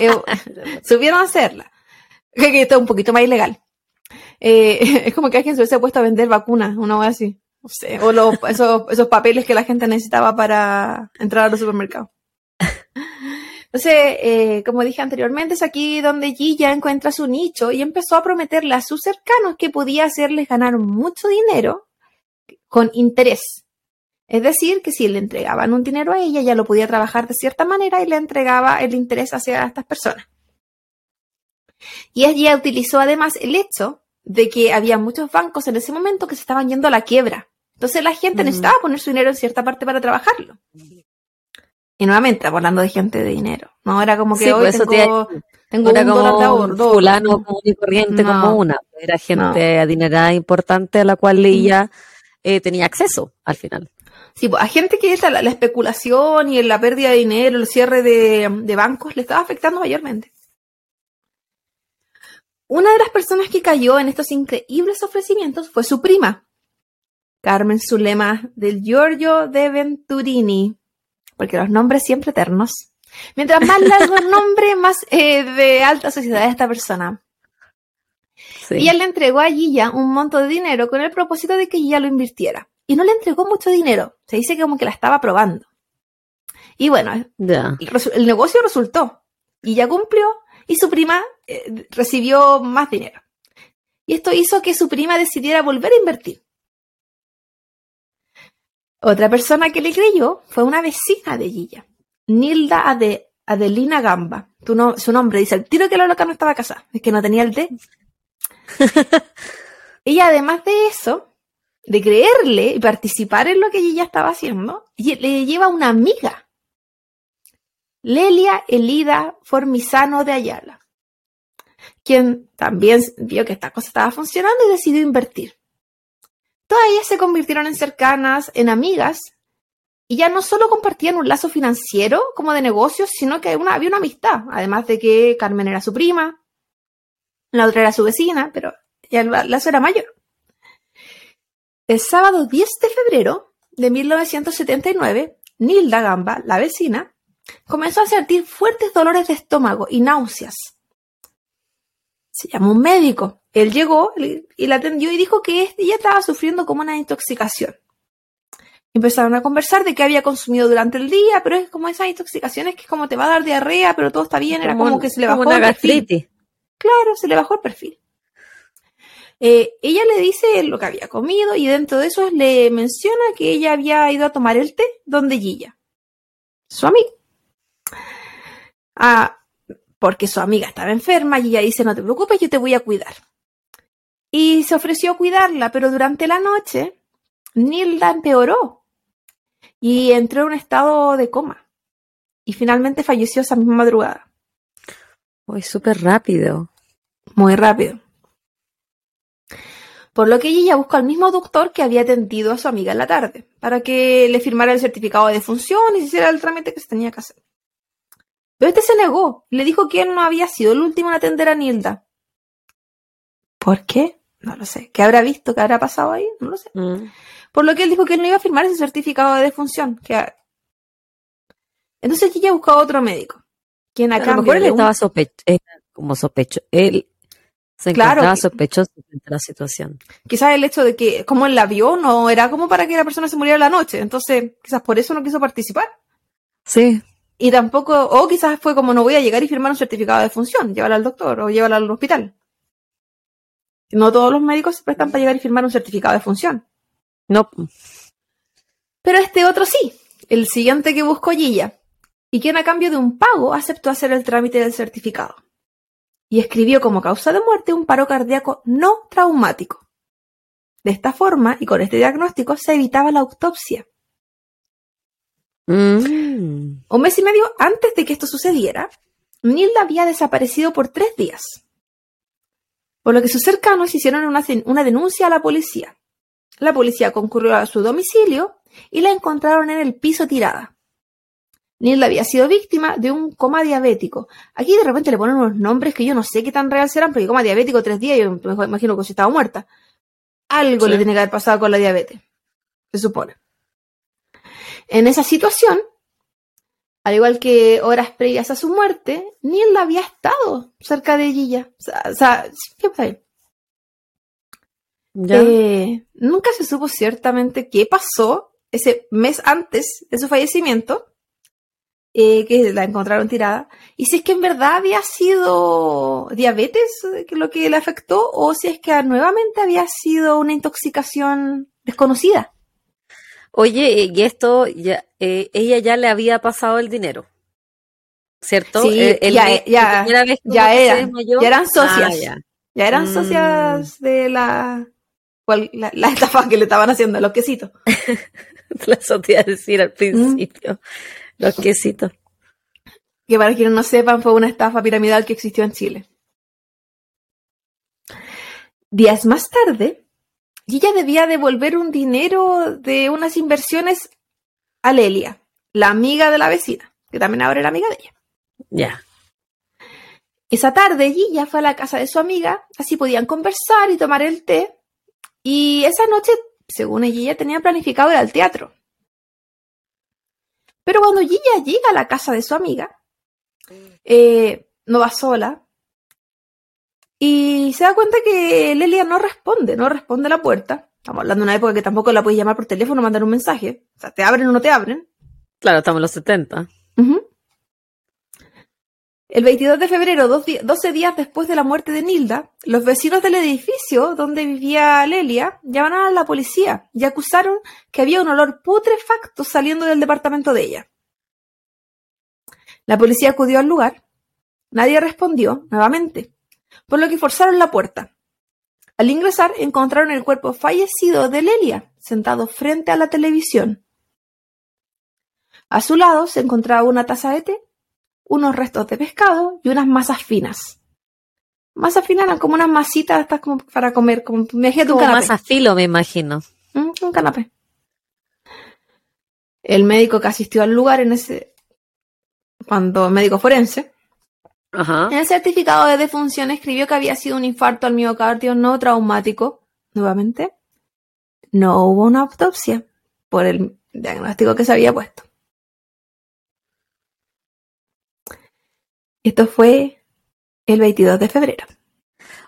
Eh, supieron hacerla. Que, que esto es un poquito más ilegal. Eh, es como que alguien se hubiese puesto a vender vacunas, una vez así. No sé, o los, esos, esos papeles que la gente necesitaba para entrar a los supermercados. Entonces, eh, como dije anteriormente, es aquí donde Gilla encuentra su nicho y empezó a prometerle a sus cercanos que podía hacerles ganar mucho dinero con interés. Es decir, que si le entregaban un dinero a ella, ella lo podía trabajar de cierta manera y le entregaba el interés hacia estas personas. Y ella utilizó además el hecho de que había muchos bancos en ese momento que se estaban yendo a la quiebra. Entonces la gente necesitaba poner su dinero en cierta parte para trabajarlo. Y nuevamente, hablando de gente de dinero. No era como que Sí, hoy pues eso te- tengo, tengo era un dólar de como ahorro. fulano común y corriente No. como una. Era gente adinerada importante a la cual ella eh, tenía acceso al final. Sí, pues, a gente que la, la especulación y la pérdida de dinero, el cierre de, de bancos, le estaba afectando mayormente. Una de las personas que cayó en estos increíbles ofrecimientos fue su prima, Carmen Zulema del Giorgio de Venturini, porque los nombres siempre eternos. Mientras más largo el nombre, más eh, de alta sociedad esta persona. Sí. Y él le entregó a Gilla un monto de dinero con el propósito de que Gilla lo invirtiera. Y no le entregó mucho dinero. Se dice que como que la estaba probando. Y bueno, el negocio resultó. Gilla cumplió y su prima eh, recibió más dinero. Y esto hizo que su prima decidiera volver a invertir. Otra persona que le creyó fue una vecina de Gilla, Nilda Ade- Adelina Gamba. Tu no- su nombre dice el tiro que la loca no estaba casada, es que no tenía el D. Ella, además de eso, de creerle y participar en lo que ella estaba haciendo, le lleva una amiga, Lelia Elida Formisano de Ayala, quien también vio que esta cosa estaba funcionando y decidió invertir. Todas ellas se convirtieron en cercanas, en amigas, y ya no solo compartían un lazo financiero como de negocios, sino que había una amistad, además de que Carmen era su prima, la otra era su vecina, pero ya el lazo era mayor. El sábado 10 de febrero de 1979, Nilda Gamba, la vecina, comenzó a sentir fuertes dolores de estómago y náuseas. Se llamó un médico. Él llegó y la atendió y dijo que ella estaba sufriendo como una intoxicación. Empezaron a conversar de qué había consumido durante el día, pero es como esas intoxicaciones que es como te va a dar diarrea, pero todo está bien, era como, que se le bajó una el perfil. gastritis. Claro, se le bajó el perfil. Eh, ella le dice lo que había comido y dentro de eso le menciona que ella había ido a tomar el té donde Gilla, su amiga. Ah, porque su amiga estaba enferma y ella dice, no te preocupes, yo te voy a cuidar. Y se ofreció a cuidarla, pero durante la noche Nilda empeoró y entró en un estado de coma. Y finalmente falleció esa misma madrugada. Uy, súper rápido. muy rápido. Por lo que ella buscó al mismo doctor que había atendido a su amiga en la tarde, para que le firmara el certificado de defunción y se hiciera el trámite que se tenía que hacer. Pero este se negó, y le dijo que él no había sido el último en atender a Nilda. ¿Por qué? No lo sé. ¿Qué habrá visto? ¿Qué habrá pasado ahí? No lo sé. Mm. Por lo que él dijo que él no iba a firmar ese certificado de defunción. Que... Entonces ella buscó a otro médico, quien a, A lo mejor él un- estaba sospechoso, como sospecho. Él se Claro, encontraba que- sospechoso de la situación. quizás el hecho de que, como él la vio, no era como para que la persona se muriera la noche. Entonces, quizás por eso no quiso participar. Sí. Y tampoco, o quizás fue como no voy a llegar y firmar un certificado de función, llévala al doctor o llévala al hospital. No todos los médicos se prestan para llegar y firmar un certificado de función. No. Pero este otro sí, el siguiente que buscó Gilla, y quien a cambio de un pago aceptó hacer el trámite del certificado. Y escribió como causa de muerte un paro cardíaco no traumático. De esta forma, y con este diagnóstico, se evitaba la autopsia. Mm. Un mes y medio antes de que esto sucediera, Nilda había desaparecido por tres días. Por lo que sus cercanos hicieron una, una denuncia a la policía. La policía concurrió a su domicilio y la encontraron en el piso tirada. Nilda había sido víctima de un coma diabético. Aquí de repente le ponen unos nombres que yo no sé qué tan real serán, porque coma diabético tres días, yo me imagino que si estaba muerta. Algo Sí. le tiene que haber pasado con la diabetes, se supone. En esa situación, al igual que horas previas a su muerte, Nilda había estado cerca de Gilla. O sea, o sea, ¿qué pasa. Eh, nunca se supo ciertamente qué pasó ese mes antes de su fallecimiento, eh, que la encontraron tirada, y si es que en verdad había sido diabetes eh, que lo que le afectó, o si es que nuevamente había sido una intoxicación desconocida. Oye, y esto, ya, eh, ella ya le había pasado el dinero, ¿cierto? Sí, Eh, el ya- ya- la vez ya eran, desmayó. ya eran Ah, socias. ya. Ya eran Mm. socias de la, cual- la, la estafa que le estaban haciendo, los quesitos. La solía decir Mm. al principio. Los quesitos. que para quienes no sepan fue una estafa piramidal que existió en Chile. Días más tarde, Gilla debía devolver un dinero de unas inversiones a Lelia, la amiga de la vecina, que también ahora era amiga de ella. Ya. Esa tarde Gilla fue a la casa de su amiga, así podían conversar y tomar el té. Y esa noche, según ella, tenía planificado ir al teatro. Pero cuando Gilla llega a la casa de su amiga, eh, no va sola, y se da cuenta que Lelia no responde, no responde a la puerta. Estamos hablando de una época que tampoco la puedes llamar por teléfono o mandar un mensaje. O sea, te abren o no te abren. Claro, estamos en los 70. Ujú. El 22 de febrero, dos di- 12 días después de la muerte de Nilda, los vecinos del edificio donde vivía Lelia llamaron a la policía y acusaron que había un olor putrefacto saliendo del departamento de ella. La policía acudió al lugar. Nadie respondió nuevamente, por lo que forzaron la puerta. Al ingresar encontraron el cuerpo fallecido de Lelia, sentado frente a la televisión. A su lado se encontraba una taza de té, unos restos de pescado y unas masas finas. Masas finas eran como unas masitas estas como para comer, como un Como canapé. más a filo, me imagino. Mm, un canapé. El médico que asistió al lugar en ese cuando médico forense Ajá. en el certificado de defunción escribió que había sido un infarto al miocardio no traumático. Nuevamente, no hubo una autopsia por el diagnóstico que se había puesto. Esto fue el 22 de febrero.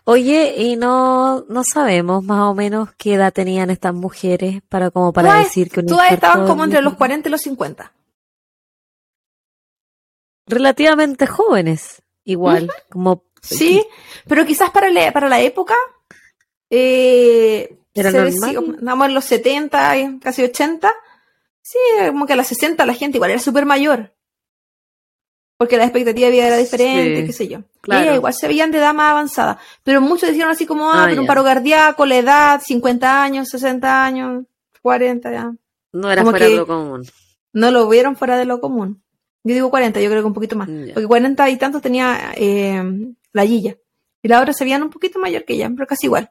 Oye, y no, no sabemos más o menos qué edad tenían estas mujeres para como para Todas- decir que un Todas estaban como entre los miocardio- 40 y los 50. relativamente jóvenes, igual, como Sí, pero quizás para la, para la época eh, ¿Era normal? Andamos en los 70, y casi 80. Sí, como que a los 60 la gente igual era súper mayor. Porque la expectativa de vida era diferente, Sí, qué sé yo. claro. Igual se veían de edad más avanzada. Pero muchos dijeron así como, ah, Ah, pero un paro cardíaco, la edad, 50 años, 60 años, 40 ya. no era como fuera de lo común. No lo vieron fuera de lo común. Yo digo 40, yo creo que un poquito más. Porque 40 y tantos tenía eh, la Gilla. Y la otra se veían un poquito mayor que ella, pero casi igual.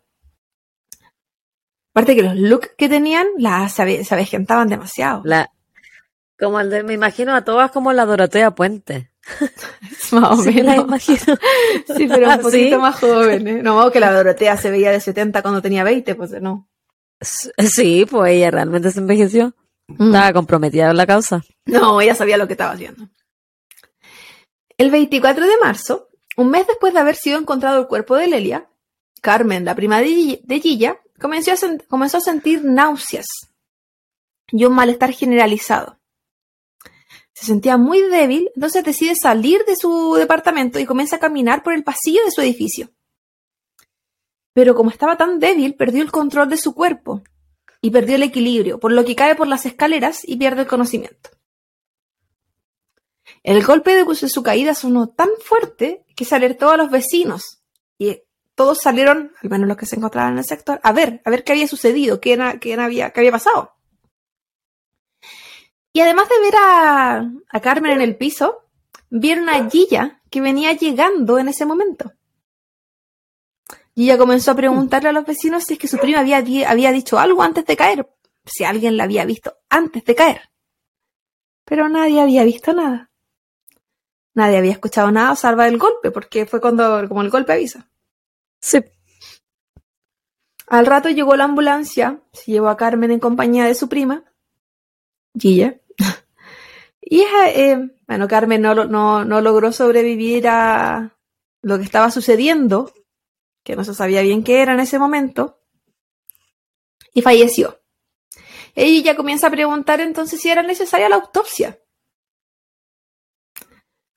Aparte que los looks que tenían, la, se, se avejentaban demasiado. La, como el de, me imagino a todas como la Dorotea Puente. más o Sí, la menos. imagino. Sí, pero un ¿Sí? poquito más jóvenes. No, que la Dorotea se veía de 70 cuando tenía 20, pues no. Sí, pues ella realmente se envejeció. Mm. Estaba comprometida con la causa. No, ella sabía lo que estaba haciendo. El 24 de marzo, un mes después de haber sido encontrado el cuerpo de Lelia, Carmen, la prima de Gi- de Gilla, comenzó a, comenzó a sentir náuseas y un malestar generalizado. Se sentía muy débil, entonces decide salir de su departamento y comienza a caminar por el pasillo de su edificio. Pero como estaba tan débil, perdió el control de su cuerpo y perdió el equilibrio, por lo que cae por las escaleras y pierde el conocimiento. El golpe de su caída sonó tan fuerte que se alertó a los vecinos y todos salieron, al menos los que se encontraban en el sector, a ver, a ver qué había sucedido, qué, era- había, qué había pasado. Y además de ver a, a Carmen en el piso, vieron a Gilla que venía llegando en ese momento. Gilla comenzó a preguntarle a los vecinos si es que su prima había, había dicho algo antes de caer, si alguien la había visto antes de caer. Pero nadie había visto nada. Nadie había escuchado nada salvo el golpe, porque fue cuando, como el golpe avisa. Sí. Al rato llegó la ambulancia, se llevó a Carmen en compañía de su prima, Gilla. Y ella, eh, bueno, Carmen no, no, no logró sobrevivir a lo que estaba sucediendo, que no se sabía bien qué era en ese momento, y falleció. Ella ya comienza a preguntar entonces si era necesaria la autopsia.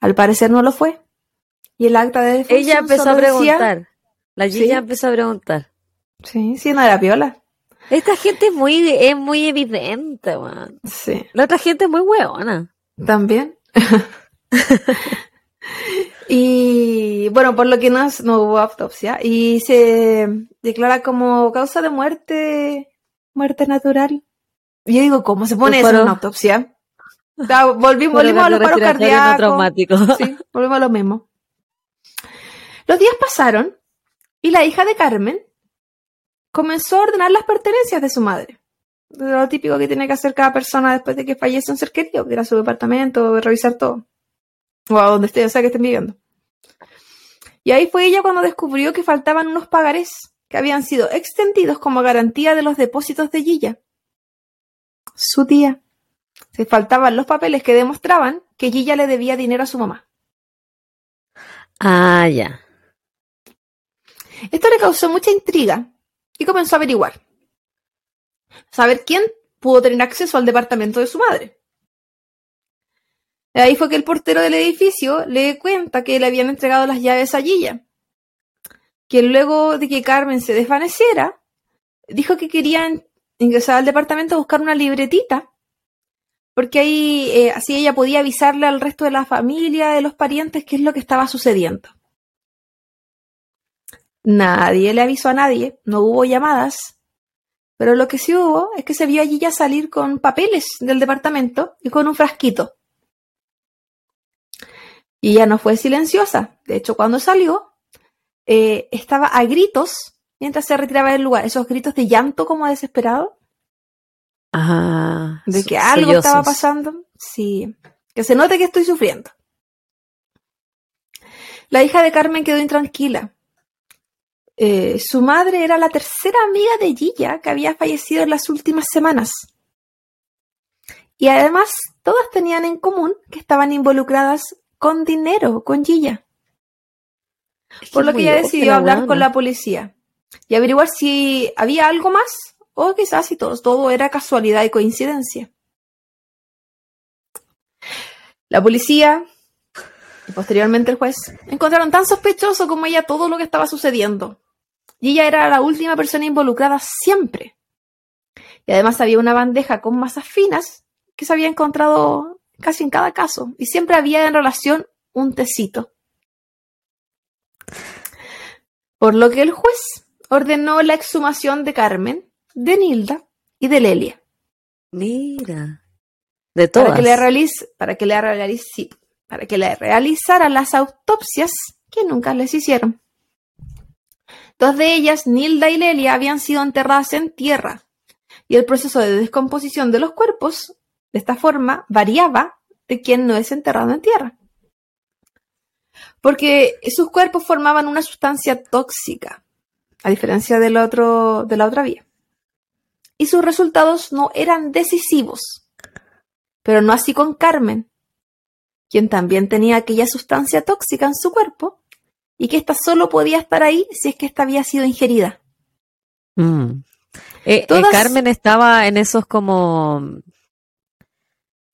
Al parecer no lo fue. Y el acta de defunción Ella empezó a decía- preguntar. La Sí. Gilla empezó a preguntar. Sí, sí, no era piola. Esta gente es muy, es muy evidente, man. Sí. La otra gente es muy hueona. También. y bueno, por lo que no, no hubo autopsia y se declara como causa de muerte, muerte natural. Y yo digo, ¿cómo se pone eso en una autopsia? O sea, volvimos, volvimos a los paros no cardíacos. Sí, volvemos a lo mismo. Los días pasaron y la hija de Carmen comenzó a ordenar las pertenencias de su madre. Lo típico que tiene que hacer cada persona después de que fallece un ser querido, ir a su departamento, revisar todo. O a donde esté, o sea, que estén viviendo. Y ahí fue ella cuando descubrió que faltaban unos pagarés que habían sido extendidos como garantía de los depósitos de Gilla. Su tía. Se faltaban los papeles que demostraban que Gilla le debía dinero a su mamá. Ah, ya. Esto le causó mucha intriga y comenzó a averiguar. Saber quién pudo tener acceso al departamento de su madre. Ahí fue que el portero del edificio le cuenta que le habían entregado las llaves a Gilla. Que luego de que Carmen se desvaneciera, dijo que querían ingresar al departamento a buscar una libretita. Porque ahí eh, así ella podía avisarle al resto de la familia, de los parientes, qué es lo que estaba sucediendo. Nadie le avisó a nadie, no hubo llamadas, pero lo que sí hubo es que se vio allí ya salir con papeles del departamento y con un frasquito. Y ella no fue silenciosa. De hecho, cuando salió, eh, estaba a gritos mientras se retiraba del lugar. Esos gritos de llanto como desesperado. Ah. De que algo estaba pasando. Sí. Que se note que estoy sufriendo. La hija de Carmen quedó intranquila. Eh, su madre era la tercera amiga de Gilla que había fallecido en las últimas semanas. Y además, todas tenían en común que estaban involucradas con dinero, con Gilla. Por lo que ella decidió hablar con la policía y averiguar si había algo más o quizás si todo, todo era casualidad y coincidencia. La policía y posteriormente el juez encontraron tan sospechoso como ella todo lo que estaba sucediendo. Y ella era la última persona involucrada siempre. Y además había una bandeja con masas finas que se había encontrado casi en cada caso. Y siempre había en relación un tecito. Por lo que el juez ordenó la exhumación de Carmen, de Nilda y de Lelia. Mira. De todas. Para que le realice, para que le realice, para que le realizara las autopsias que nunca les hicieron. Dos de ellas, Nilda y Lelia, habían sido enterradas en tierra, y el proceso de descomposición de los cuerpos, de esta forma, variaba de quien no es enterrado en tierra. Porque sus cuerpos formaban una sustancia tóxica, a diferencia del otro, de la otra vía. Y sus resultados no eran decisivos. Pero no así con Carmen, quien también tenía aquella sustancia tóxica en su cuerpo y que ésta solo podía estar ahí si es que ésta había sido ingerida. Mm. Eh, eh, Carmen estaba en esos como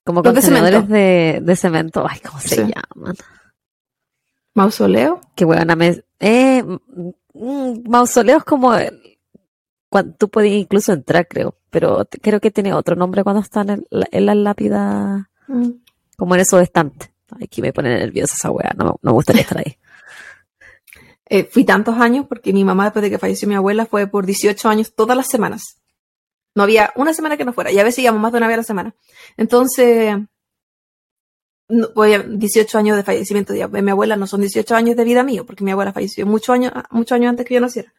como contenedores de cemento. De, cemento. Ay, ¿cómo se llaman? ¿Mausoleo? Qué buena me... Eh, mm, mausoleos como... Cuando, tú puedes incluso entrar, creo. Pero creo que tiene otro nombre cuando están en, la, lápida. Mm. Como en esos estantes. Aquí me pone nerviosa esa weá. No, no me gustaría estar ahí. Eh, fui tantos años porque mi mamá, después de que falleció mi abuela, fue por 18 años todas las semanas. No había una semana que no fuera, y a veces íbamos más de una vez a la semana. Entonces, no, 18 años de fallecimiento de mi abuela no son 18 años de vida mío, porque mi abuela falleció muchos años, muchos años antes que yo naciera.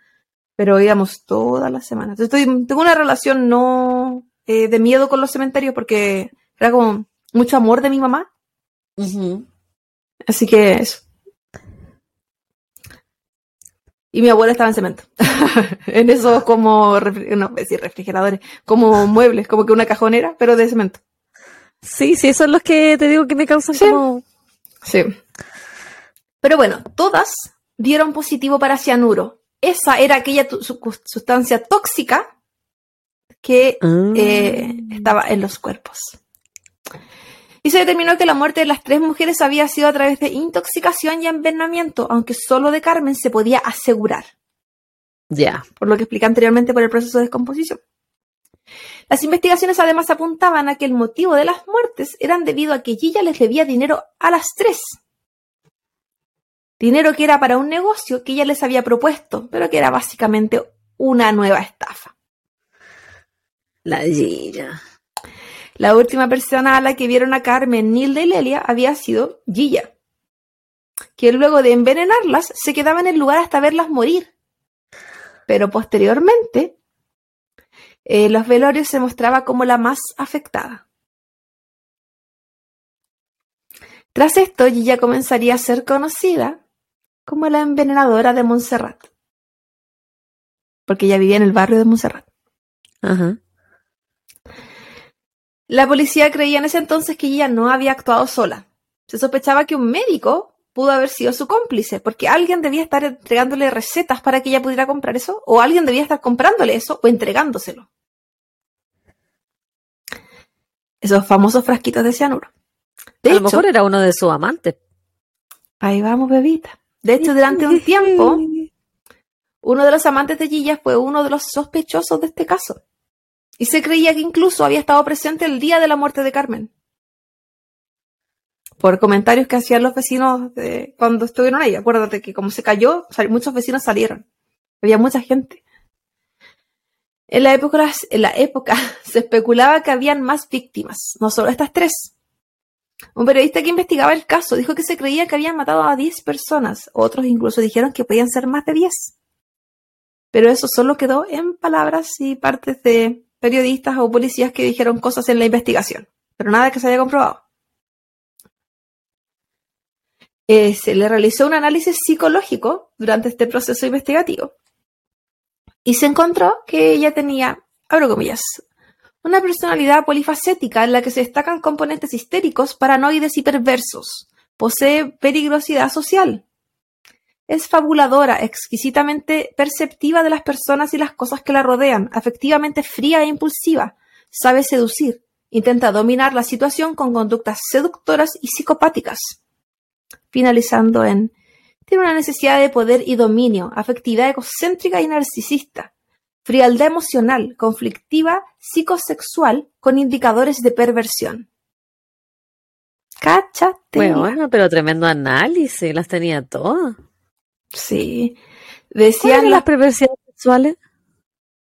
Pero íbamos todas las semanas. Entonces, estoy, tengo una relación no eh, de miedo con los cementerios porque era como mucho amor de mi mamá. Así que eso. Y mi abuela estaba en cemento. en esos como, no decir refrigeradores, como muebles, como que una cajonera, pero de cemento. Sí, sí, esos son los que te digo que me causan sí. como... Sí. Pero bueno, todas dieron positivo para cianuro. Esa era aquella sustancia tóxica que ah. eh, estaba en los cuerpos. Y se determinó que la muerte de las tres mujeres había sido a través de intoxicación y envenenamiento, aunque solo de Carmen se podía asegurar. Ya. Por lo que expliqué anteriormente por el proceso de descomposición. Las investigaciones además apuntaban a que el motivo de las muertes eran debido a que Gilla les debía dinero a las tres. Dinero que era para un negocio que ella les había propuesto, pero que era básicamente una nueva estafa. La Gilla. La última persona a la que vieron a Carmen, Nilda y Lelia había sido Gilla, que luego de envenenarlas se quedaba en el lugar hasta verlas morir. Pero posteriormente, eh, los velorios se mostraba como la más afectada. Tras esto, Gilla comenzaría a ser conocida como la envenenadora de Montserrat. Porque ella vivía en el barrio de Montserrat. Ajá. La policía creía en ese entonces que ella no había actuado sola. Se sospechaba que un médico pudo haber sido su cómplice, porque alguien debía estar entregándole recetas para que ella pudiera comprar eso, o alguien debía estar comprándole eso o entregándoselo. Esos famosos frasquitos de cianuro. De a lo mejor era uno de sus amantes. ahí vamos, bebita. De hecho, durante un tiempo, uno de los amantes de Gilla fue uno de los sospechosos de este caso. Y se creía que incluso había estado presente el día de la muerte de Carmen. Por comentarios que hacían los vecinos cuando estuvieron ahí. Acuérdate que como se cayó, muchos vecinos salieron. Había mucha gente. En la época, en la época se especulaba que habían más víctimas, no solo estas tres. Un periodista que investigaba el caso dijo que se creía que habían matado a 10 personas. Otros incluso dijeron que podían ser más de 10. Pero eso solo quedó en palabras y partes de periodistas o policías que dijeron cosas en la investigación. Pero nada que se haya comprobado. Eh, se le realizó un análisis psicológico durante este proceso investigativo. Y se encontró que ella tenía, abro comillas, una personalidad polifacética en la que se destacan componentes histéricos, paranoides y perversos. Posee peligrosidad social. Es fabuladora, exquisitamente perceptiva de las personas y las cosas que la rodean, afectivamente fría e impulsiva. Sabe seducir. Intenta dominar la situación con conductas seductoras y psicopáticas. Finalizando en tiene una necesidad de poder y dominio, afectividad egocéntrica y narcisista, frialdad emocional, conflictiva, psicosexual, con indicadores de perversión. Cáchate. Bueno, pero tremendo análisis, las tenía todas. Sí. ¿Cuáles Decían las perversiones sexuales?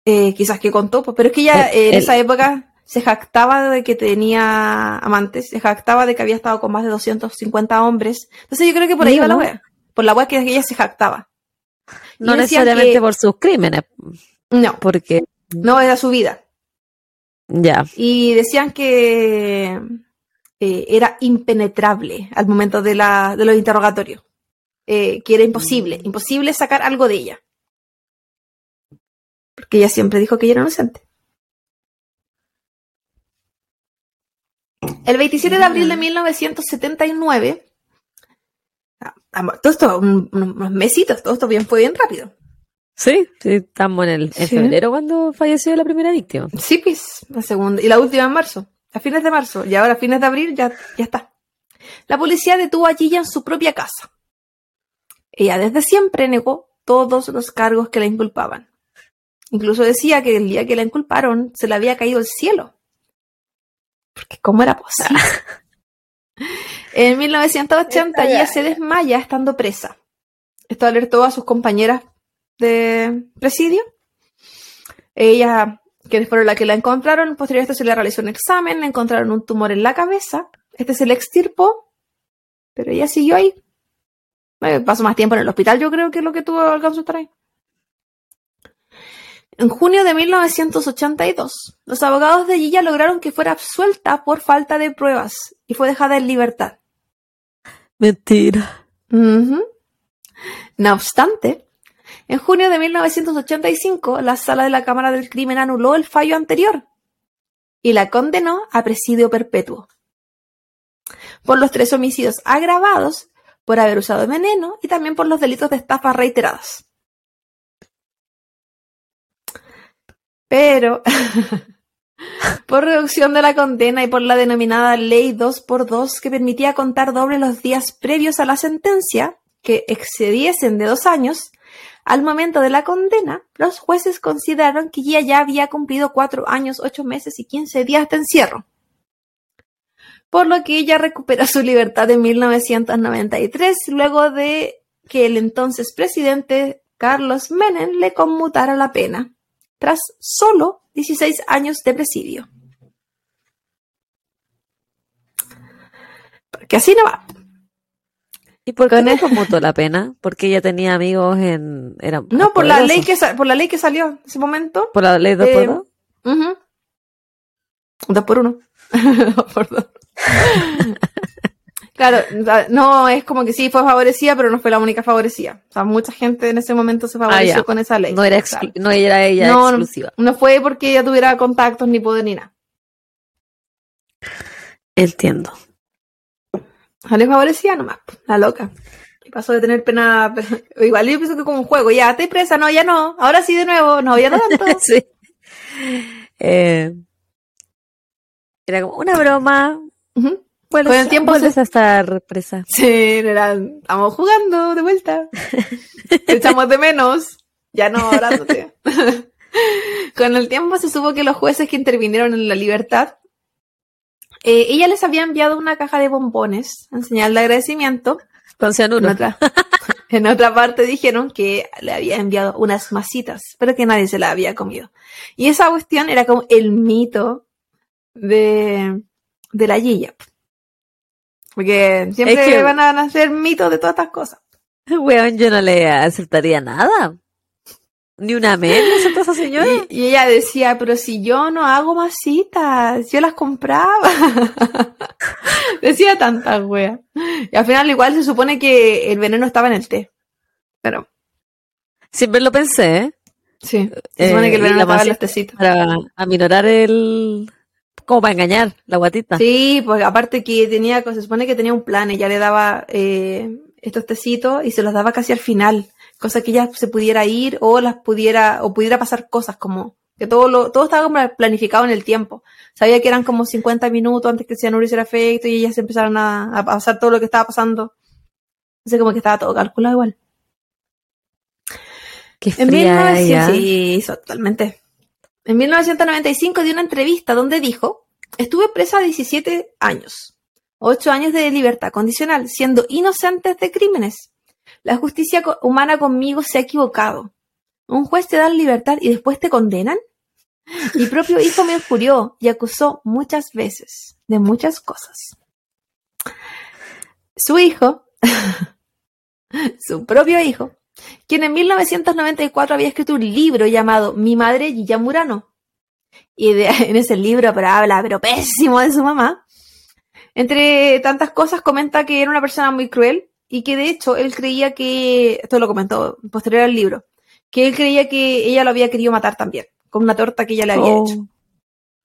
eh, quizás que contó, pues, pero es que ella El- en el- esa época se jactaba de que tenía amantes, se jactaba de que había estado con más de 250 hombres. Entonces yo creo que por ahí Mira, va la ¿no? wea. Por la wea que ella se jactaba. No necesariamente que- por sus crímenes, No, porque no era su vida. ya. Y decían que eh, era impenetrable al momento de, la, de los interrogatorios. Eh, que era imposible, imposible sacar algo de ella. Porque ella siempre dijo que ella era inocente. El 27 de abril de 1979, ah, todo esto, un- unos mesitos, todo esto bien, fue bien rápido. Sí, sí, estamos en, el, en Sí. febrero cuando falleció la primera víctima. Sí, pues, la segunda. Y la última en marzo, a fines de marzo. Y ahora a fines de abril ya, ya está. La policía detuvo a Gilla en su propia casa. Ella desde siempre negó todos los cargos que la inculpaban. Incluso decía que el día que la inculparon se le había caído el cielo. Porque ¿cómo era posible? en 1980 ella se desmaya estando presa. Esto alertó a sus compañeras de presidio. Ella, quienes fueron las que la encontraron, posterior a esto se le realizó un examen, le encontraron un tumor en la cabeza, este se le extirpó, pero ella siguió ahí. Eh, pasó más tiempo en el hospital, yo creo que es lo que tuvo alcanzó a estar ahí. En junio de 1982, los abogados de Gilla lograron que fuera absuelta por falta de pruebas y fue dejada en libertad. Mentira. No obstante, en junio de 1985, la sala de la Cámara del Crimen anuló el fallo anterior y la condenó a presidio perpetuo por los tres homicidios agravados por haber usado veneno y también por los delitos de estafa reiteradas. Pero, por reducción de la condena y por la denominada Ley 2x2 que permitía contar doble los días previos a la sentencia, que excediesen de dos años, al momento de la condena, los jueces consideraron que ella ya había cumplido cuatro años, ocho meses y quince días de encierro. Por lo que ella recupera su libertad en 1993, luego de que el entonces presidente Carlos Menem le conmutara la pena, tras solo 16 años de presidio. Porque así no va. ¿Y por qué Con no conmutó la pena? Porque ella tenía amigos en... Era No, por la ley que por la ley que salió en ese momento. ¿Por la ley 2 eh, por 2 Ujú. Dos por uno. Dos por dos. Claro, no es como que sí fue favorecida, pero no fue la única favorecida. O sea, mucha gente en ese momento se favoreció Ah, ya. con esa ley. No era, no era ella No, exclusiva. No fue porque ella tuviera contactos ni poder ni nada. Entiendo. Sale favorecida nomás, po, la loca. Y pasó de tener pena. Igual yo pienso que como un juego, ya, estoy presa, no, ya no. Ahora sí de nuevo, no, ya no tanto. sí. Eh, era como una broma. Ujú. Vuelves, Con el tiempo vuelves se- a estar presa. Sí, era, estamos jugando de vuelta. Te echamos de menos. Ya no, abrázate. Con el tiempo se supo que los jueces que intervinieron en la libertad, eh, ella les había enviado una caja de bombones en señal de agradecimiento. Con En cianuro. otra, en otra parte dijeron que le había enviado unas masitas, pero que nadie se la había comido. Y esa cuestión era como el mito de, de la Gilla. Porque siempre Es que- van a nacer mitos de todas estas cosas. Weón, yo no le aceptaría nada. Ni una media aceptó esa señora. Y, y ella decía, pero si yo no hago masitas, yo las compraba. decía tantas weas. Y al final igual se supone que el veneno estaba en el té. Pero, Siempre lo pensé, ¿eh? sí. Se supone Eh, que el veneno estaba en los tecitos. Para aminorar el... Como para engañar la guatita. Sí, pues aparte que tenía, se supone que tenía un plan, ella le daba eh, estos tecitos y se los daba casi al final, cosa que ella se pudiera ir o las pudiera, o pudiera pasar cosas como, que todo lo, todo estaba como planificado en el tiempo. Sabía que eran como 50 minutos antes que el cianuro hiciera efecto y ellas se empezaron a, a pasar todo lo que estaba pasando. Entonces como que estaba todo calculado igual. Qué En fría 1900, ella. sí, totalmente. En 1995 dio una entrevista donde dijo, estuve presa 17 años, 8 años de libertad condicional, siendo inocentes de crímenes. La justicia humana conmigo se ha equivocado. Un juez te da libertad y después te condenan. Mi propio hijo me injurió y acusó muchas veces de muchas cosas. Su hijo, su propio hijo, quien en 1994 había escrito un libro llamado Mi madre Gilla Murano. Y de- en ese libro pero habla, pero pésimo de su mamá. Entre tantas cosas comenta que era una persona muy cruel y que de hecho él creía que, esto lo comentó posterior al libro, que él creía que ella lo había querido matar también, con una torta que ella le había Oh. hecho.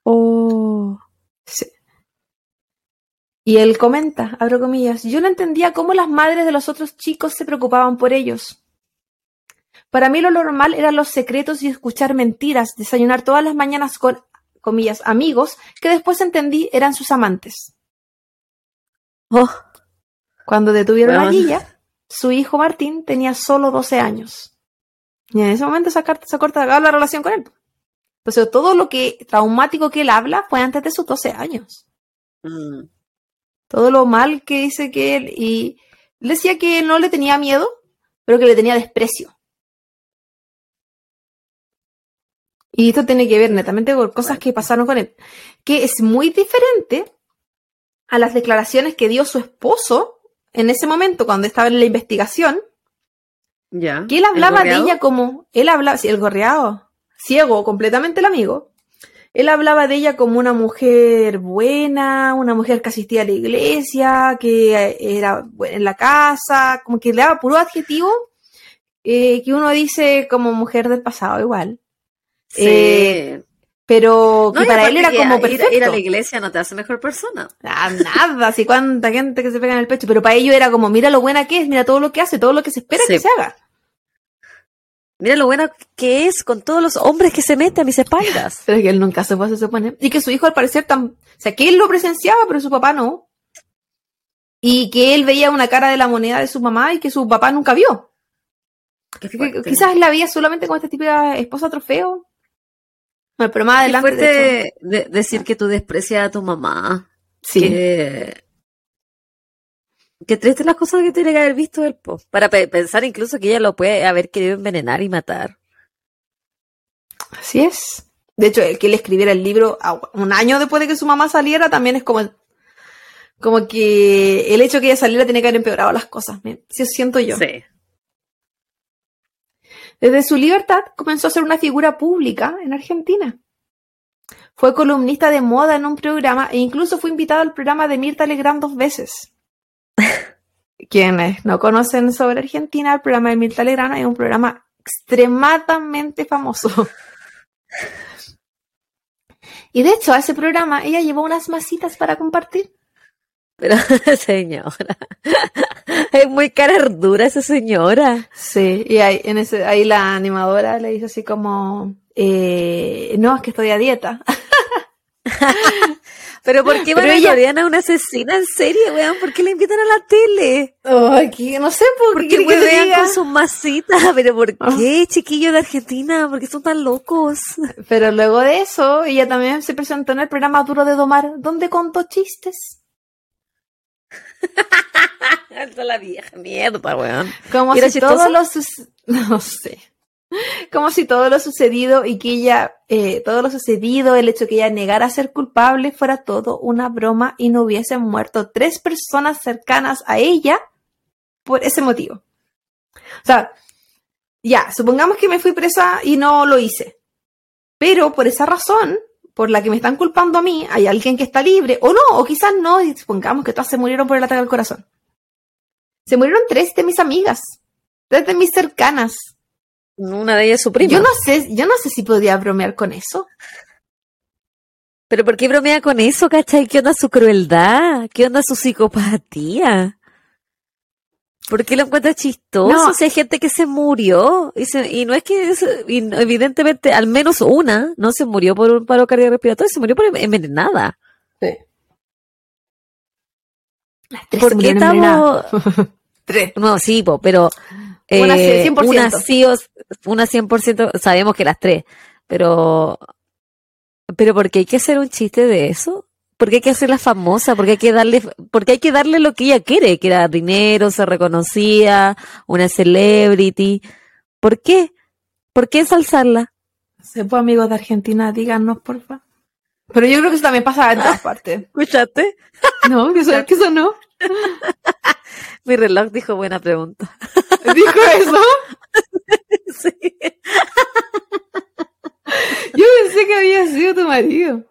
Oh. Sí. Y él comenta, abro comillas, yo no entendía cómo las madres de los otros chicos se preocupaban por ellos. Para mí lo normal eran los secretos y escuchar mentiras, desayunar todas las mañanas con, comillas, amigos que después entendí eran sus amantes. Oh. Cuando detuvieron a Weón. Guilla, su hijo Martín tenía solo 12 años. Y en ese momento esa, carta, esa corta la relación con él. Entonces todo lo que traumático que él habla fue antes de sus 12 años. Mm. todo lo mal que dice que él y decía que no le tenía miedo, pero que le tenía desprecio. Y esto tiene que ver netamente con cosas que pasaron con él, que es muy diferente a las declaraciones que dio su esposo en ese momento cuando estaba en la investigación, Ya. que él ¿El hablaba de ella como, él hablaba, sí, el gorreado, ciego, completamente el amigo. Él hablaba de ella como una mujer buena, una mujer que asistía a la iglesia, que era buena en la casa, como que le daba puro adjetivo eh, que uno dice como mujer del pasado igual. Sí. Eh, Pero que No, para él era que como ir- perfecto. Ir, a la iglesia no te hace mejor persona. Ah, nada, así cuánta gente que se pega en el pecho, pero para ellos era como, mira lo buena que es, mira todo lo que hace, todo lo que se espera Sí. que se haga. Mira lo buena que es con todos los hombres que se mete a mis espaldas. Pero es que él nunca se fue, se supone. Y que su hijo al parecer tan... O sea, que él lo presenciaba, pero su papá no. Y que él veía una cara de la moneda de su mamá y que su papá nunca vio. Quizás la veía solamente con esta típica esposa trofeo. Bueno, pero más Qué adelante... de fuerte de- decir que tú desprecias a tu mamá. sí. Que, que triste las cosas que tiene que haber visto él, po. Para pe- pensar incluso que ella lo puede haber querido envenenar y matar. Así es. De hecho, el que él escribiera el libro a- un año después de que su mamá saliera también es como... Como que el hecho de que ella saliera tiene que haber empeorado las cosas. me- Sí, siento yo. Sí. Desde su libertad comenzó a ser una figura pública en Argentina. Fue columnista de moda en un programa e incluso fue invitado al programa de Mirta Legrand dos veces. Quienes no conocen sobre Argentina, el programa de Mirta Legrano es un programa extremadamente famoso. Y de hecho, a ese programa ella llevó unas masitas para compartir. Pero, señora, es muy cara dura esa señora. Sí, y ahí, en ese, ahí la animadora le dice así como, eh, no, es que estoy a dieta. Pero ¿por qué a ella- a una asesina en serie, weón? ¿Por qué la invitan a la tele? Ay, que- no sé por ¿Por qué qué te wean diga? con sus masitas? ¿Pero por Ah. qué, chiquillos de Argentina? ¿Por qué son tan locos? Pero luego de eso, ella también se presentó en el programa Duro de Domar, donde contó chistes. La vieja mierda, weón. Como ¿Y era si chistoso? todo lo suc- no sé. Como si todo lo sucedido y que ella, eh, todo lo sucedido, el hecho que ella negara ser culpable fuera todo una broma y no hubiesen muerto tres personas cercanas a ella por ese motivo. O sea, ya, supongamos que me fui presa y no lo hice. Pero por esa razón, por la que me están culpando a mí, hay alguien que está libre, o no, o quizás no, y supongamos que todas se murieron por el ataque al corazón. Se murieron tres de mis amigas, tres de mis cercanas. Una de ellas su prima. Yo no sé, yo no sé si podría bromear con eso. Pero ¿por qué bromea con eso, cachai? ¿Qué onda su crueldad? ¿Qué onda su psicopatía? ¿Por qué lo encuentra chistoso? No. Si hay gente que se murió y, se- y no es que, es- y no- evidentemente, al menos una no se murió por un paro cardiorrespiratorio, se murió por envenenada. Las tres ¿Por qué estamos...? Tres. No, sí, po, pero... Una eh, 100%. Una sí o una 100%, sabemos que las tres, pero... Pero ¿por qué hay que hacer un chiste de eso? ¿Por qué hay que hacerla famosa? ¿Por qué hay que darle, porque hay que darle lo que ella quiere? Que era dinero, se reconocía, una celebrity. ¿Por qué? ¿Por qué ensalzarla? Se fue amigos de Argentina, díganos, porfa. Pero yo creo que eso también pasa en todas partes. ¿Escuchaste? No, que eso, que eso no. Mi reloj dijo buena pregunta. Dijo eso. Sí. Yo pensé que había sido tu marido.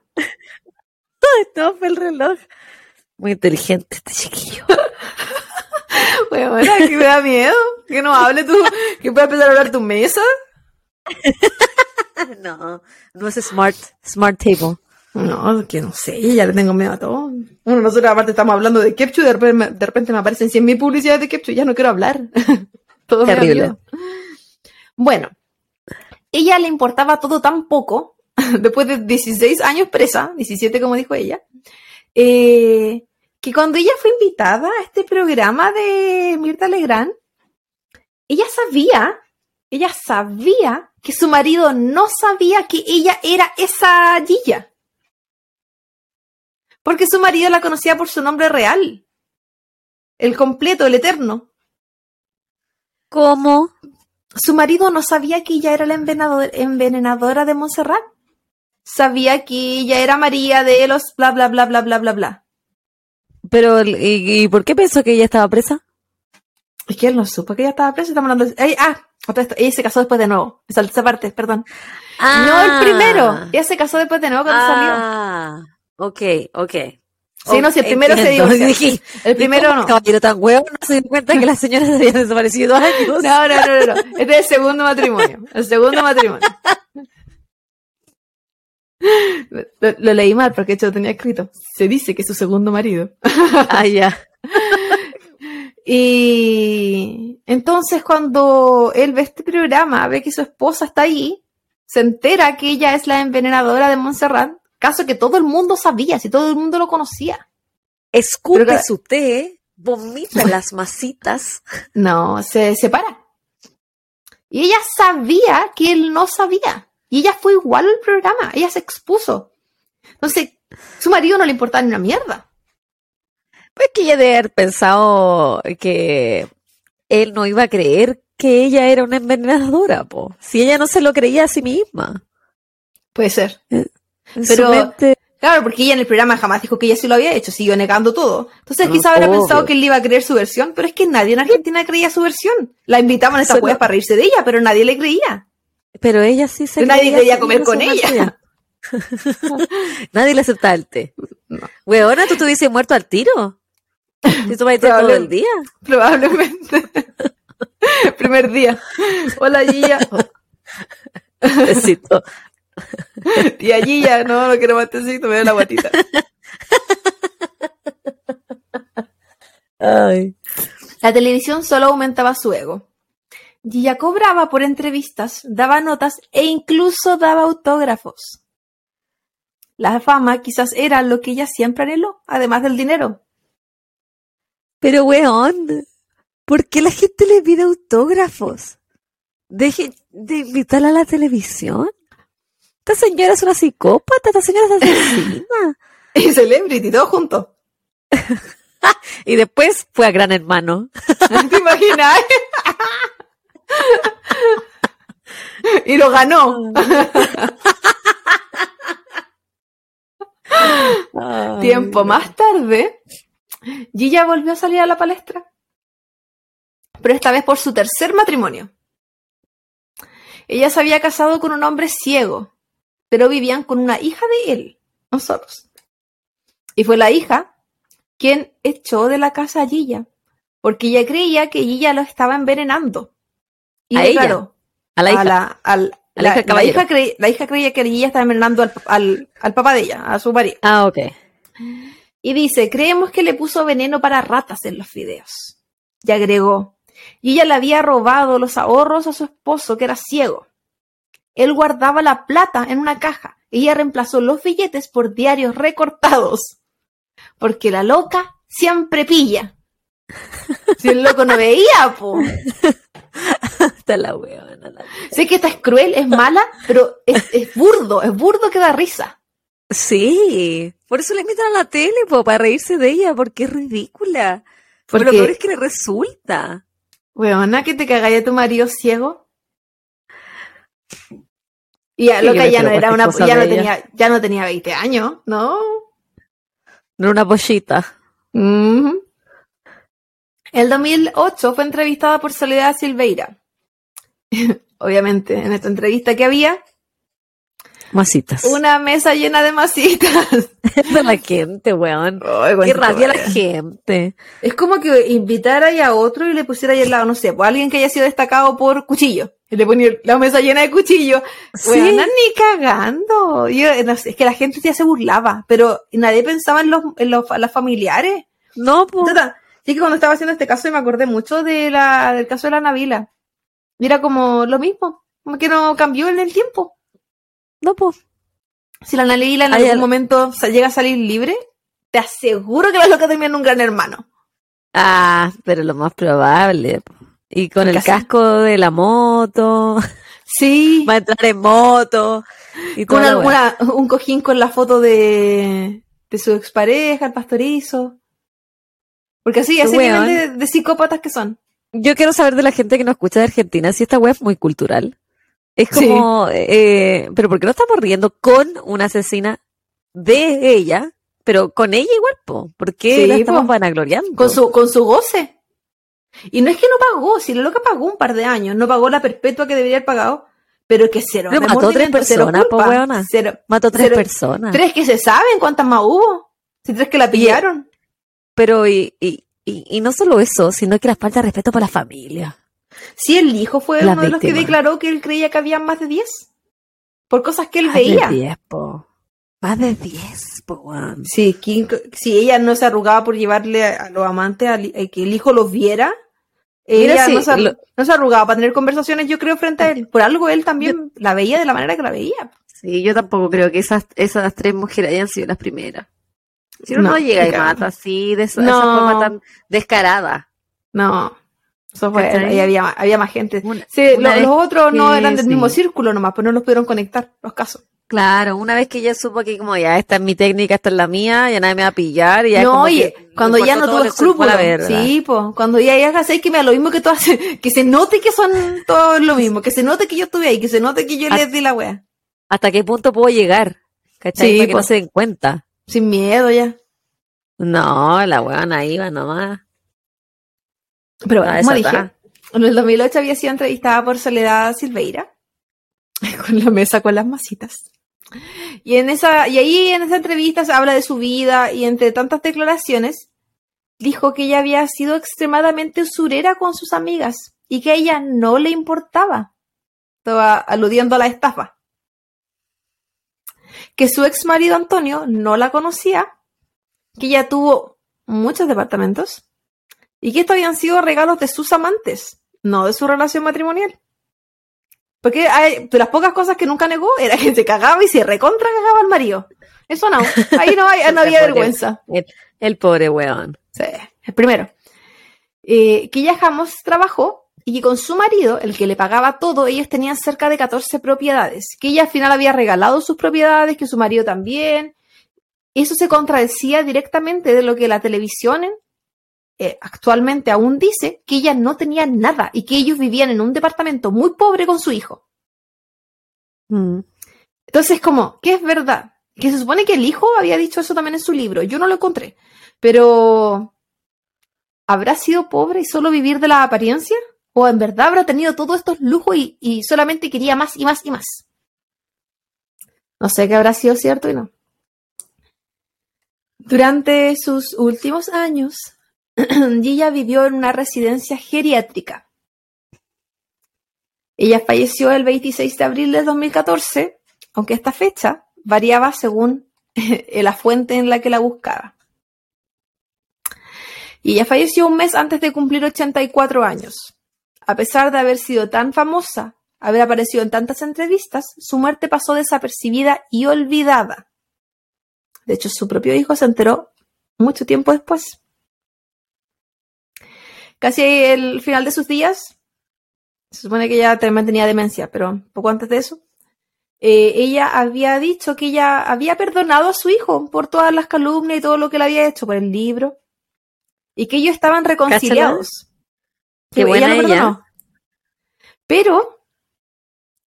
No, fue el reloj. Muy inteligente este chiquillo. Bueno, bueno, que me da miedo. Que no hable tú. Que pueda empezar a hablar tu mesa. No, no es smart, smart table. No, que no sé, ya le tengo miedo a todo. Bueno, nosotros aparte estamos hablando de Kepchu, de repente, me- de repente me aparecen 100.000 publicidades de Kepchu, ya no quiero hablar. todo me da Terrible. miedo. Bueno, ella le importaba todo tan poco, después de 16 años presa, 17 como dijo ella, eh, que cuando ella fue invitada a este programa de Mirta Legrand, ella sabía, ella sabía que su marido no sabía que ella era esa Gilla. Porque su marido la conocía por su nombre real. El completo, el eterno. ¿Cómo? Su marido no sabía que ella era la envenenador- envenenadora de Montserrat. Sabía que ella era María de los bla bla bla bla bla bla bla. Pero, ¿y, y por qué pensó que ella estaba presa? Es que él no supo que ella estaba presa. Estamos hablando de... Ay, ah, otra esto, ella se casó después de nuevo. Me salté esa parte, perdón. No el primero. Ella se casó después de nuevo cuando salió. Ah, ok, ok. Sí, no, si el primero se Entiendo. divorció. Dije, El primero ¿y cómo no. caballero tan huevo no se dio cuenta que las señoras se habían desaparecido años. No, no, no, no, no. Este es el segundo matrimonio. El segundo matrimonio. Lo, lo leí mal porque de hecho lo tenía escrito. Se dice que es su segundo marido. Ah, ya. Y entonces cuando él ve este programa, ve que su esposa está ahí, se entera que ella es la envenenadora de Montserrat, caso que todo el mundo sabía, si todo el mundo lo conocía. Escupe que- su té, vomita las masitas. No, se separa. Y ella sabía que él no sabía. Y ella fue igual al programa, ella se expuso. Entonces, su marido no le importaba ni una mierda. Pues que ella debe haber pensado que él no iba a creer que ella era una envenenadora, po. Si ella no se lo creía a sí misma. Puede ser. En Pero- mente- Claro, porque ella en el programa jamás dijo que ella sí lo había hecho, siguió negando todo. Entonces No, quizá habrá obvio. pensado que él iba a creer su versión, pero es que nadie en Argentina creía su versión. La invitaban a Solo- weas para reírse de ella, pero nadie le creía. Pero ella sí se Nadie quería comer con ella. Nadie le aceptaba el té. No. Weona, ¿tú te hubieses muerto al tiro? Si tú vas a ir todo el día. Probablemente. Primer día. Hola, Gilla. Besito. Y a Gilla, no, no quiero más tecito, me da la guatita. Ay. La televisión solo aumentaba su ego. Gilla cobraba por entrevistas, daba notas e incluso daba autógrafos. La fama quizás era lo que ella siempre anheló, además del dinero. Pero weón, ¿por qué la gente le pide autógrafos? Deje de invitarla a la televisión. Esta señora es una psicópata, esta señora es asesina. Y Celebrity, todo junto. Y después fue a Gran Hermano. ¿Te imaginas? Y lo ganó. Tiempo más tarde, Gilla volvió a salir a la palestra, pero esta vez por su tercer matrimonio. Ella se había casado con un hombre ciego, pero vivían con una hija de él, nosotros. Y fue la hija quien echó de la casa a Gilla, porque ella creía que Gilla lo estaba envenenando. Y ¿A ella? declaró, A la hija. a la, al- A la la- hija del la hija creía que Gilla estaba envenenando al, al, al papá de ella, a su marido. Ah, ok. Y dice, creemos que le puso veneno para ratas en los fideos. Y agregó, y ella le había robado los ahorros a su esposo, que era ciego. Él guardaba la plata en una caja. y Ella reemplazó los billetes por diarios recortados. Porque la loca siempre pilla. Si el loco no veía, po. Está la weona. la- Sé que esta es cruel, es mala, pero es, es burdo, es burdo que da risa. Sí, por eso le invitan a la tele, po, para reírse de ella, porque es ridícula. Pero Porque- lo peor es que le resulta. Weona, que te cagáis a tu marido ciego. Y a Sí, loca ya no era una, ya no tenía, ya no tenía 20 años, ¿no? No era una pollita. El 2008 fue entrevistada por Soledad Silveira. Obviamente, en esta entrevista que había, Masitas. una mesa llena de masitas. de la gente, weón. Ay, Qué rabia la gente. Es como que invitara a otro y le pusiera ahí al lado, no sé, pues alguien que haya sido destacado por cuchillo. Y le ponía la mesa llena de cuchillos. Sí. Weona, ni cagando. Yo, no sé, es que la gente ya se burlaba, pero nadie pensaba en los, en los las familiares. No, po. Sí que cuando estaba haciendo este caso me acordé mucho de la, del caso de la Navila. Y era como lo mismo, como que no cambió en el tiempo. No, po. Si la Navila en Ay, algún al- momento llega a salir libre, te aseguro que la loca termina en un gran hermano. Ah, pero lo más probable. Y con el casco de la moto, Sí. va a entrar en moto. Y Con alguna, un cojín con la foto de, de su expareja, el pastorizo. Porque así, ese Weón. nivel de, de psicópatas que son. Yo quiero saber de la gente que nos escucha de Argentina si esta web es muy cultural. Es Sí. como, eh, pero ¿por qué no estamos riendo con una asesina de ella, pero con ella igual, po? ¿Por qué Sí, la estamos po. vanagloriando? Con su, con su goce. Y no es que no pagó, si la loca pagó un par de años, no pagó la perpetua que debería haber pagado, pero que cero. Pero mató tres personas, po, weona. cero- Mató tres personas. Tres que se saben cuántas más hubo. Si tres que la pillaron. Pero, y, y, y, y no solo eso, sino que la falta de respeto para la familia. Si el hijo fue Las uno de los que declaró que él creía que había más de diez. Por cosas que él Más de veía. diez, po. Más de diez, po, weón. Sí, ¿quién- si ella no se arrugaba por llevarle a, a los amantes, a que el hijo los viera, Mira, ella sí, no, se, lo- no se arrugaba para tener conversaciones, yo creo, frente a él. Por algo él también la veía de la manera que la veía. Sí, yo tampoco creo que esas, esas tres mujeres hayan sido las primeras. Si uno No, no, llega y mata así, de esa, No. esa forma tan descarada. No, eso fue, ahí había, había más gente. Una- Sí, una lo- vez los otros no eran del sí. mismo círculo nomás, pues no los pudieron conectar, los casos. Claro, una vez que ella supo que como ya esta es mi técnica, esta es la mía, ya nadie me va a pillar, y ya no, oye, cuando ya no tuvo escrúpulos. Sí, pues, cuando ya ya hace que me da lo mismo que todas, que se note que son todos lo mismo, que se note que yo estuve ahí, que se note que yo les di la wea. ¿Hasta qué punto puedo llegar? ¿Cachai? Sí, Para que no se den cuenta. Sin miedo ya. No, la weona iba nomás. Pero bueno, como dije, en el 2008 había sido entrevistada por Soledad Silveira, con la mesa con las masitas. Y en esa, y ahí en esa entrevista se habla de su vida y entre tantas declaraciones, dijo que ella había sido extremadamente usurera con sus amigas y que a ella no le importaba. Estaba aludiendo a la estafa. Que su ex marido Antonio no la conocía, que ella tuvo muchos departamentos y que estos habían sido regalos de sus amantes, no de su relación matrimonial. Porque hay, de las pocas cosas que nunca negó era que se cagaba y se recontra cagaba al marido. Eso no, ahí no, hay, no había vergüenza. El, el, pobre weón. Sí, el primero. Eh, que ella jamás trabajó y que con su marido, el que le pagaba todo, ellos tenían cerca de 14 propiedades. Que ella al final había regalado sus propiedades, que su marido también. Eso se contradecía directamente de lo que la televisión eh, actualmente aún dice que ella no tenía nada y que ellos vivían en un departamento muy pobre con su hijo. Mm. Entonces, como, ¿qué es verdad? Que se supone que el hijo había dicho eso también en su libro. Yo no lo encontré. Pero, ¿habrá sido pobre y solo vivir de la apariencia? ¿O en verdad habrá tenido todos estos lujos y, solamente quería más y más y más? No sé qué habrá sido cierto y no. Durante sus últimos años, Gilla vivió en una residencia geriátrica. Ella falleció el 26 de abril de 2014, aunque esta fecha variaba según la fuente en la que la buscaba. Y ella falleció un mes antes de cumplir 84 años. A pesar de haber sido tan famosa, haber aparecido en tantas entrevistas, su muerte pasó desapercibida y olvidada. De hecho, su propio hijo se enteró mucho tiempo después casi el final de sus días, se supone que ella también tenía demencia, pero poco antes de eso, eh, ella había dicho que ella había perdonado a su hijo por todas las calumnias y todo lo que le había hecho por el libro, y que ellos estaban reconciliados. Qué buena ella. Pero,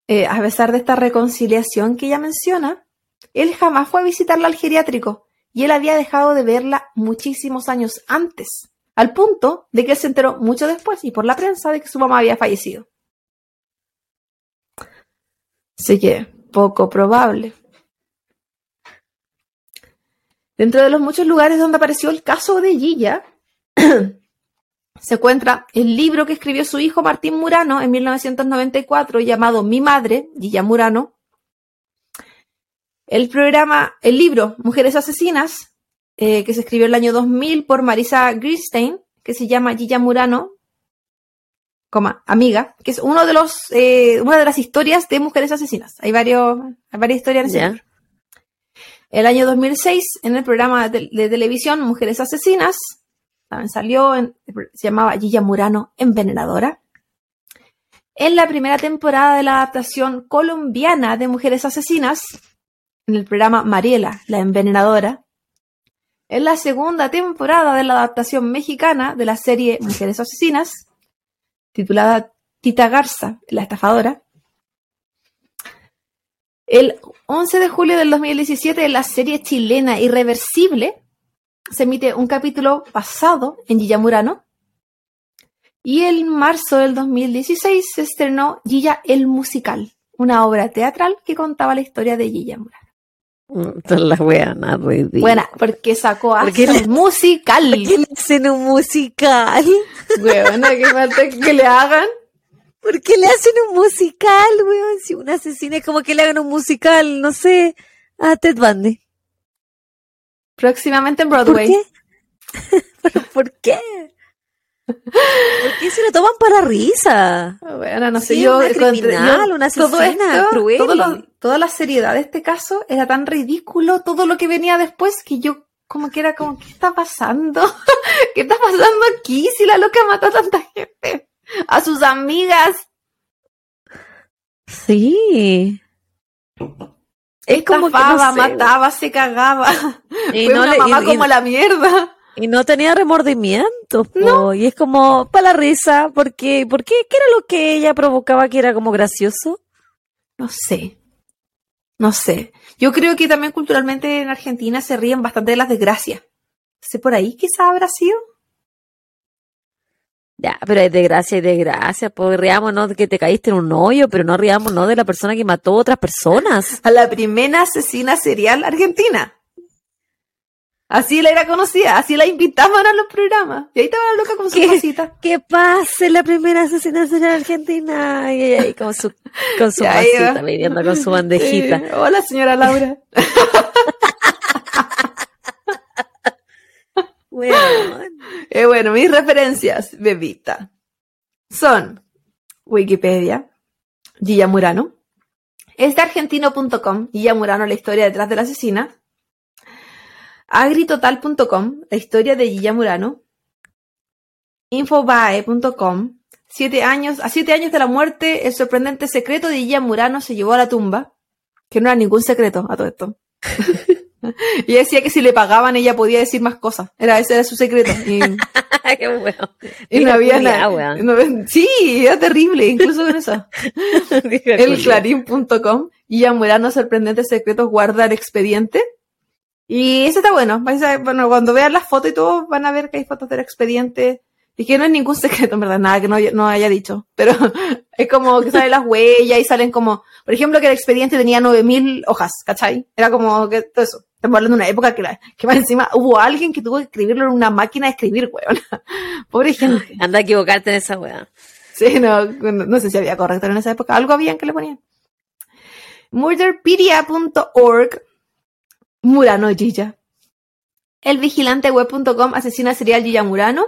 eh, a pesar de esta reconciliación que ella menciona, él jamás fue a visitarla al geriátrico y él había dejado de verla muchísimos años antes al punto de que él se enteró mucho después y por la prensa de que su mamá había fallecido. Así que, poco probable. Dentro de los muchos lugares donde apareció el caso de Gilla, se encuentra el libro que escribió su hijo Martín Murano en 1994 llamado Mi Madre, Gilla Murano. El programa, el libro Mujeres Asesinas, eh, que se escribió en el año 2000 por Marisa Greenstein, que se llama Gilla Murano, coma, amiga, que es uno de los, eh, una de las historias de mujeres asesinas. Hay, varios, hay varias historias en ese El año 2006, en el programa de, televisión Mujeres Asesinas, salió, en, se llamaba Gilla Murano Envenenadora. En la primera temporada de la adaptación colombiana de Mujeres Asesinas, en el programa Mariela, la Envenenadora, en la segunda temporada de la adaptación mexicana de la serie Mujeres Asesinas, titulada Tita Garza, la estafadora. El 11 de julio del 2017, en la serie chilena Irreversible, se emite un capítulo basado en Gilla Murano. Y en marzo del 2016 se estrenó Gilla el Musical, una obra teatral que contaba la historia de Gilla Murano. La weana Buena, porque sacó a un musical. ¿Por qué le hacen un musical? Weona, que falta que le hagan. ¿Por qué le hacen un musical, weón? Si una asesina es como que le hagan un musical, no sé, a Ted Bundy. Próximamente en Broadway. ¿Por qué? ¿Pero por qué? ¿Por qué se lo toman para risa? Bueno, no sé, yo, una criminal, una asesina cruel. toda la seriedad de este caso era tan ridículo, todo lo que venía después, que yo como que era como, ¿qué está pasando? ¿Qué está pasando aquí si la loca mató a tanta gente? A sus amigas. Sí. Es como que mataba, se cagaba. Y Fue no una mamá como la mierda. Y no tenía remordimiento, y es como para la risa, porque, ¿por qué? ¿Qué era lo que ella provocaba que era como gracioso? No sé, no sé. Yo creo que también culturalmente en Argentina se ríen bastante de las desgracias. ¿Sé por ahí quizá habrá sido? Ya, pero hay desgracia y desgracia, pues no de que te caíste en un hoyo, pero no no de la persona que mató a otras personas. A la primera asesina serial argentina. Así la era conocida, así la invitaban a los programas. Y ahí estaba la loca con su ¿Qué? pasita. Que pase la primera asesinación en Argentina. Y ahí con su, con su va. pidiendo con su bandejita. Sí. Hola, señora Laura. Bueno, Eh, bueno, mis referencias, bebita, son Wikipedia, Gilla Murano, esteargentino.com, Gilla Murano, la historia detrás de la asesina, agritotal.com, la historia de Gilla Murano, infobae.com, siete años, a siete años de la muerte, el sorprendente secreto de Gilla Murano se llevó a la tumba, que no era ningún secreto a todo esto. y decía que si le pagaban ella podía decir más cosas, era ese era su secreto. Y, qué bueno. y no había nada. no- sí, era terrible, incluso con eso. El clarín.com y Murano sorprendentes secretos guardar expediente. Y ese está bueno. Vais a- bueno, cuando vean las fotos y todo, van a ver que hay fotos del expediente. Y que no es ningún secreto, en verdad, nada que no, no haya dicho. Pero es como que salen las huellas y salen como, por ejemplo, que el expediente tenía 9000 hojas, ¿cachai? Era como que todo eso. Estamos hablando de una época que, la- que más encima hubo alguien que tuvo que escribirlo en una máquina de escribir, weón. Pobre gente. Anda a equivocarte en esa weá. Sí, no, no, no sé si había corrector en esa época. Algo habían que le ponían. Murderpedia.org Murano Gilla. Elvigilanteweb.com Asesina serial Gilla Murano.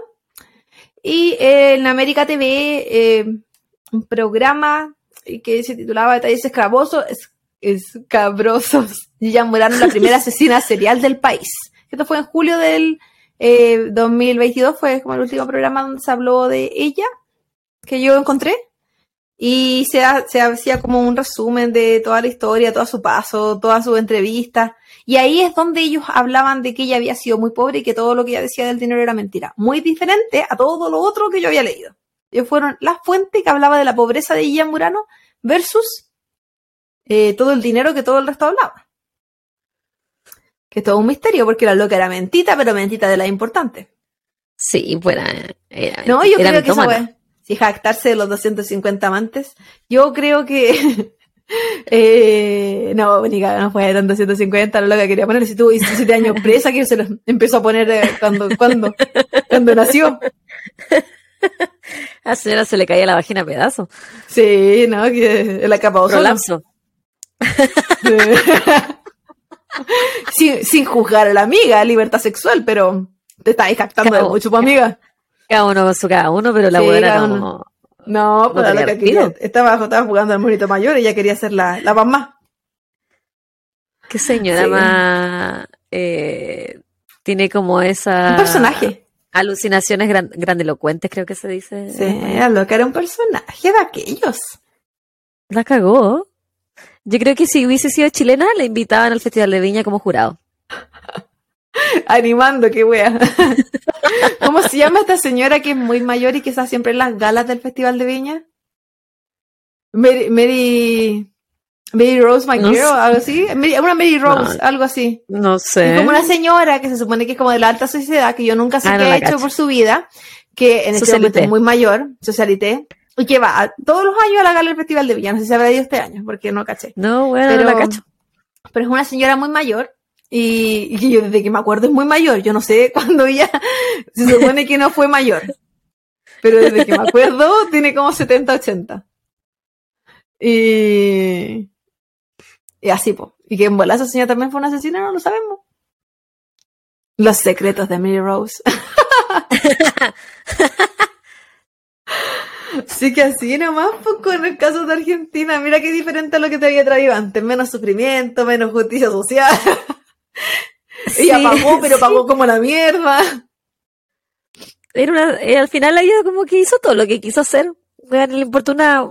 Y eh, en América TV eh, un programa que se titulaba Detalles escravosos, es, escabrosos. Gilla Murano, la primera asesina serial del país. Esto fue en julio del eh, 2022, fue como el último programa donde se habló de ella que yo encontré. Y se, ha- se hacía como un resumen de toda la historia, todo su paso, todas sus entrevistas. Y ahí es donde ellos hablaban de que ella había sido muy pobre y que todo lo que ella decía del dinero era mentira. Muy diferente a todo lo otro que yo había leído. Ellos fueron la fuente que hablaba de la pobreza de Guilla Murano versus eh, todo el dinero que todo el resto hablaba. Que es todo un misterio porque la loca era mentita, pero mentita de la importante. Sí, pues era. No, yo era creo que mitómana. wea, si jactarse de los 250 amantes, yo creo que. eh, no, ni no fue tan 250, lo que quería poner. Si tuvo 17 años presa, que se lo empezó a poner eh, cuando, cuando, cuando nació. A la señora se le caía la vagina a pedazos. Sí, no, que la capa. Prolapso. Sin, sin juzgar a la amiga, libertad sexual, pero te estáis jactando de mucho, pues, amiga. Cada uno con su cada uno, pero la Sí, buena no. No, la tenía loca quería, estaba, estaba jugando al monito mayor y ella quería ser la, la mamá. Qué señora Sí. más. eh, tiene como esa. Un personaje. Alucinaciones gran- grandilocuentes, creo que se dice. Sí, la loca era un personaje de aquellos. La cagó. Yo creo que si hubiese sido chilena, la invitaban al Festival de Viña como jurado. Animando, qué wea. ¿Cómo se llama esta señora que es muy mayor y que está siempre en las galas del Festival de Viña? Mary, Mary, Mary Rose No McGirl, sé. algo así. Mary- una Mary Rose, No. algo así. No Es sé. como una señora que se supone que es como de la alta sociedad, que yo nunca sé Ah, qué no ha hecho cacho. por su vida, que en este momento es muy mayor, socialité, y que va a- todos los años a la gala del Festival de Viña. No sé si habrá ido este año, porque no caché. No, bueno, pero, no la cacho. pero es una señora muy mayor y, y yo desde que me acuerdo es muy mayor. Yo no sé cuándo ella se supone que no fue mayor. Pero desde que me acuerdo tiene como 70, 80. Y, y así, pues. Y que en bola esa señora también fue una asesina, no lo sabemos. Los secretos de Mary Rose. Sí que así nomás, pues con el caso de Argentina, mira qué diferente a lo que te había traído antes, menos sufrimiento, menos justicia social. Ella Sí, pagó, pero sí. pagó como la mierda. Era una, eh, al final ella como que hizo todo lo que quiso hacer. Le importó una,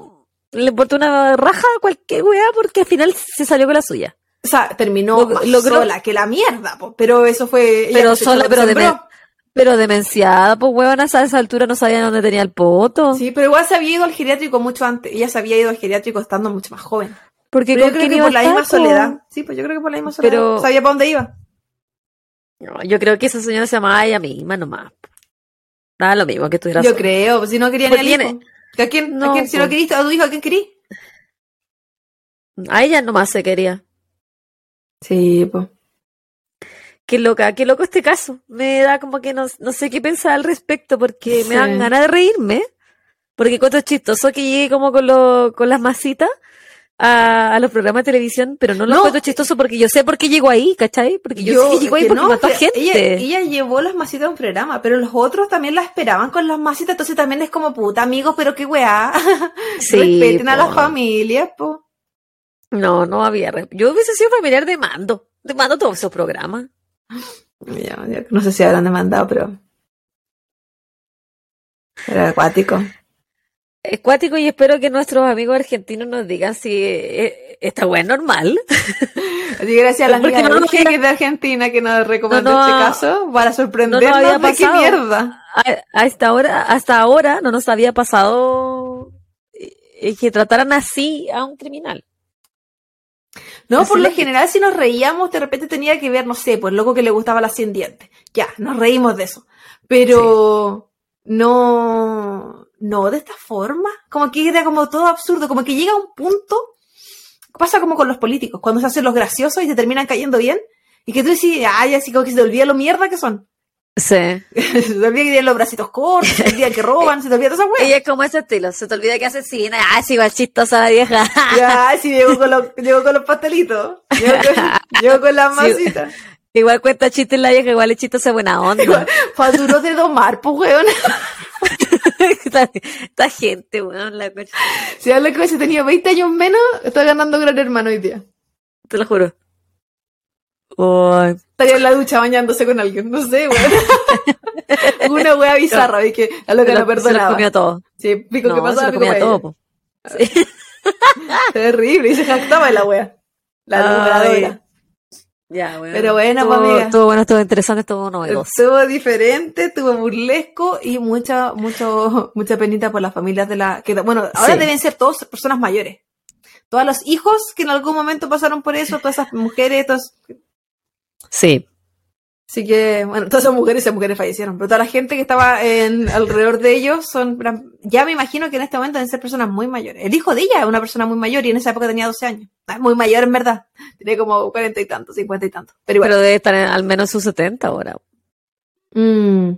le importó una raja a cualquier weá porque al final se salió con la suya. O sea, terminó más logró- sola que la mierda, po, pero eso fue... ella Pero sola, pero sembró. Pero demenciada, pues weón, a esa a altura no sabía dónde tenía el poto. Sí, pero igual se había ido al geriátrico mucho antes. Ella se había ido al geriátrico estando mucho más joven. Porque Pero yo creo que por a la misma soledad. Sí, pues yo creo que por la misma soledad. Pero- Sabía para dónde iba. No, yo creo que esa señora se llamaba ella misma nomás. Nada lo mismo que tuviera Yo sola. creo, pues si no quería ni Porque al tiene- hijo. ¿A quién, a No, quién- si no queriste a tu hijo, ¿a quién querí? A ella nomás se quería. Sí, pues. Qué loca, qué loco este caso. Me da como que no, no sé qué pensar al respecto porque Sí. me dan ganas de reírme. Porque cuento chistoso que llegue como con, lo, con las masitas a, a los programas de televisión, pero no lo No. cuento chistoso porque yo sé por qué llegó ahí, ¿cachai? Porque yo, sé que llegó ahí que porque no, mató a gente. Ella, ella llevó las masitas a un programa, pero los otros también la esperaban con las masitas, entonces también es como puta, amigos, pero qué weá. Sí, Respeten a las familias, po. No, no había. Yo hubiese sido familiar de mando. De mando todos esos programas. No sé si habrán demandado, pero. Era acuático. Es cuático y espero que nuestros amigos argentinos nos digan si eh, esta weá es normal. Así gracias a la amiga no de de Argentina, que nos recomendó No, no, este caso para sorprendernos había de qué mierda. A, a esta hora, hasta ahora no nos había pasado eh, que trataran así a un criminal. No, Así por lo general, si nos reíamos, de repente tenía que ver, no sé, pues loco que le gustaba la 100 dientes. Ya, nos reímos de eso. Pero no, no de esta forma. Como que era como todo absurdo, como que llega un punto, pasa como con los políticos, cuando se hacen los graciosos y se terminan cayendo bien, y que tú decís, ay, así como que se te olvida lo mierda que son. Sí. se te olvida que tienen los bracitos cortos, se te olvida que roban, se te olvida toda esa wea. Ella es como ese estilo, se te olvida que asesina, ah, es igual chistosa la vieja. Ya, sí, llegó con los, llegó con los pastelitos. Llegó con, llegó con las Sí. masitas. igual cuenta chistes la vieja, igual es chistosa buena onda. Fue de domar, pues, weón. esta, esta gente, weón, la. Si habla que si tenía 20 años menos, está ganando gran hermano hoy día. Te lo juro. Uy, Estaría en la ducha bañándose con alguien, no sé, weón. Una wea bizarra, vi que a lo se que no se lo perdonaba. comió todo. Sí, pico No, que se pasaba, lo pico comía todo, po. Sí. Terrible, y se jactaba de la wea. La alumbradora. Ya, weón. Pero bueno, Estuvo- pues, amiga. Estuvo bueno, estuvo interesante, estuvo novedoso. Estuvo diferente, estuvo burlesco y mucha, mucho, mucha penita por las familias de la, que, bueno, ahora Sí. deben ser todos personas mayores. Todos los hijos que en algún momento pasaron por eso, todas esas mujeres, todos, Sí. Así que, bueno, todas esas mujeres, esas mujeres fallecieron, pero toda la gente que estaba en, alrededor de ellos son, ya me imagino que en este momento deben ser personas muy mayores. El hijo de ella es una persona muy mayor y en esa época tenía 12 años. Ah, Es muy mayor en verdad. Tenía como 40 y tantos, 50 y tantos. Pero igual. Pero debe estar en- al menos sus 70 ahora. Mm,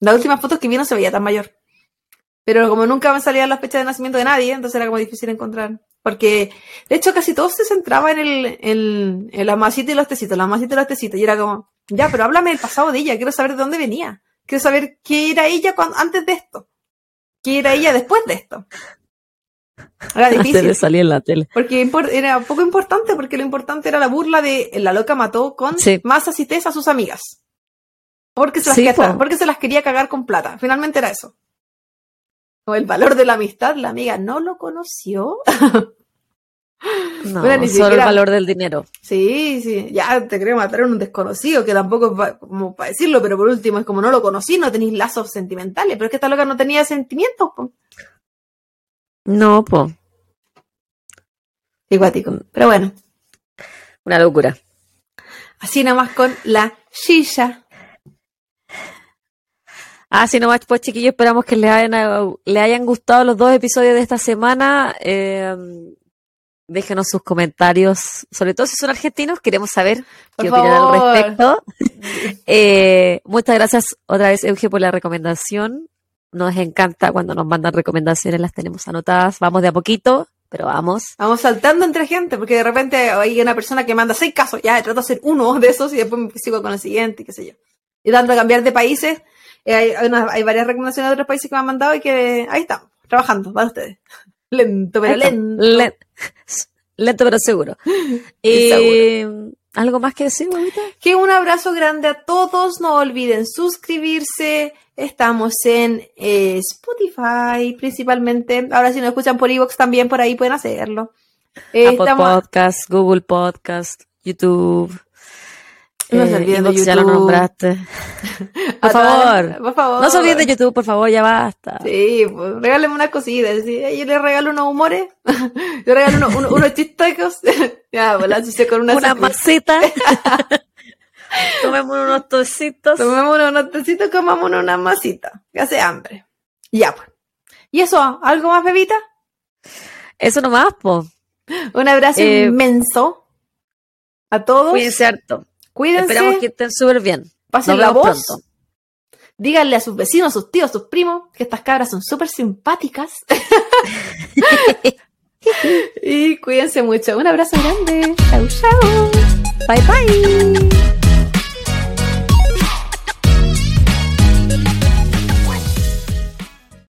las últimas fotos que vi no se veía tan mayor. Pero como nunca me salían las fechas de nacimiento de nadie, entonces era como difícil encontrar. Porque, de hecho, casi todo se centraba en el, en, en la masita y los tecitos, la masita y los tecitos. Y era como, ya, pero háblame del pasado de ella, quiero saber de dónde venía. Quiero saber qué era ella cuando, antes de esto. ¿Qué era ella después de esto? Era difícil. salir en la tele. Porque era poco importante, porque lo importante era la burla de la loca mató con Sí. masas y tés a sus amigas. Porque se, las Sí, quería- po. porque se las quería cagar con plata. Finalmente era eso. O el valor de la amistad, la amiga no lo conoció. No, Bueno, ni solo el valor del dinero. Sí, sí, ya te creo matar a un desconocido, que tampoco es pa- como para decirlo, pero por último es como no lo conocí, no tenéis lazos sentimentales, pero es que esta loca no tenía sentimientos, po. No, po. Iguático. Pero bueno, Una locura. así nomás con la shisha. Así nomás, pues chiquillos, esperamos que les hayan, les hayan gustado los dos episodios de esta semana. Eh, déjenos sus comentarios, sobre todo si son argentinos, queremos saber qué opinan al respecto. Eh, muchas gracias otra vez, Euge, por la recomendación. Nos encanta cuando nos mandan recomendaciones, las tenemos anotadas. Vamos de a poquito, pero vamos. Vamos saltando entre gente, porque de repente hay una persona que manda seis casos, ya trato de hacer uno de esos y después me sigo con el siguiente, y qué sé yo. Y dando a cambiar de países, eh, hay, hay una- hay varias recomendaciones de otros países que me han mandado y que ahí estamos, trabajando para ustedes. Lento, pero lento. Len- lento pero seguro. ¿Algo más que decir, mamita? Que un abrazo grande a todos, no olviden suscribirse. Estamos en eh, Spotify principalmente. Ahora si nos escuchan por Evox también por ahí pueden hacerlo. Eh, Apple estamos- Podcast, Google Podcast, YouTube. No se Eh, olviden de Evox ya lo YouTube. nombraste. Por a todas- favor. Por favor. No se olviden de YouTube, por favor, ya basta. Sí, pues, regálenme una cosita. ¿sí? Yo les regalo unos humores. Yo regalo uno- uno- unos chistecos. ya, pues con una Una masita. Tomemos unos tocitos. Tomémonos unos tecitos, comámonos una masita. Que hace hambre. Ya, pues. ¿Y eso? ¿Algo más, bebita? Eso nomás, po. Un abrazo Eh, inmenso a todos. Cuídense harto. Cuídense. Esperamos que estén súper bien. Pasen la voz. pronto. Díganle a sus vecinos, a sus tíos, a sus primos que estas cabras son súper simpáticas. y cuídense mucho. Un abrazo grande. Chau, chau. Bye bye.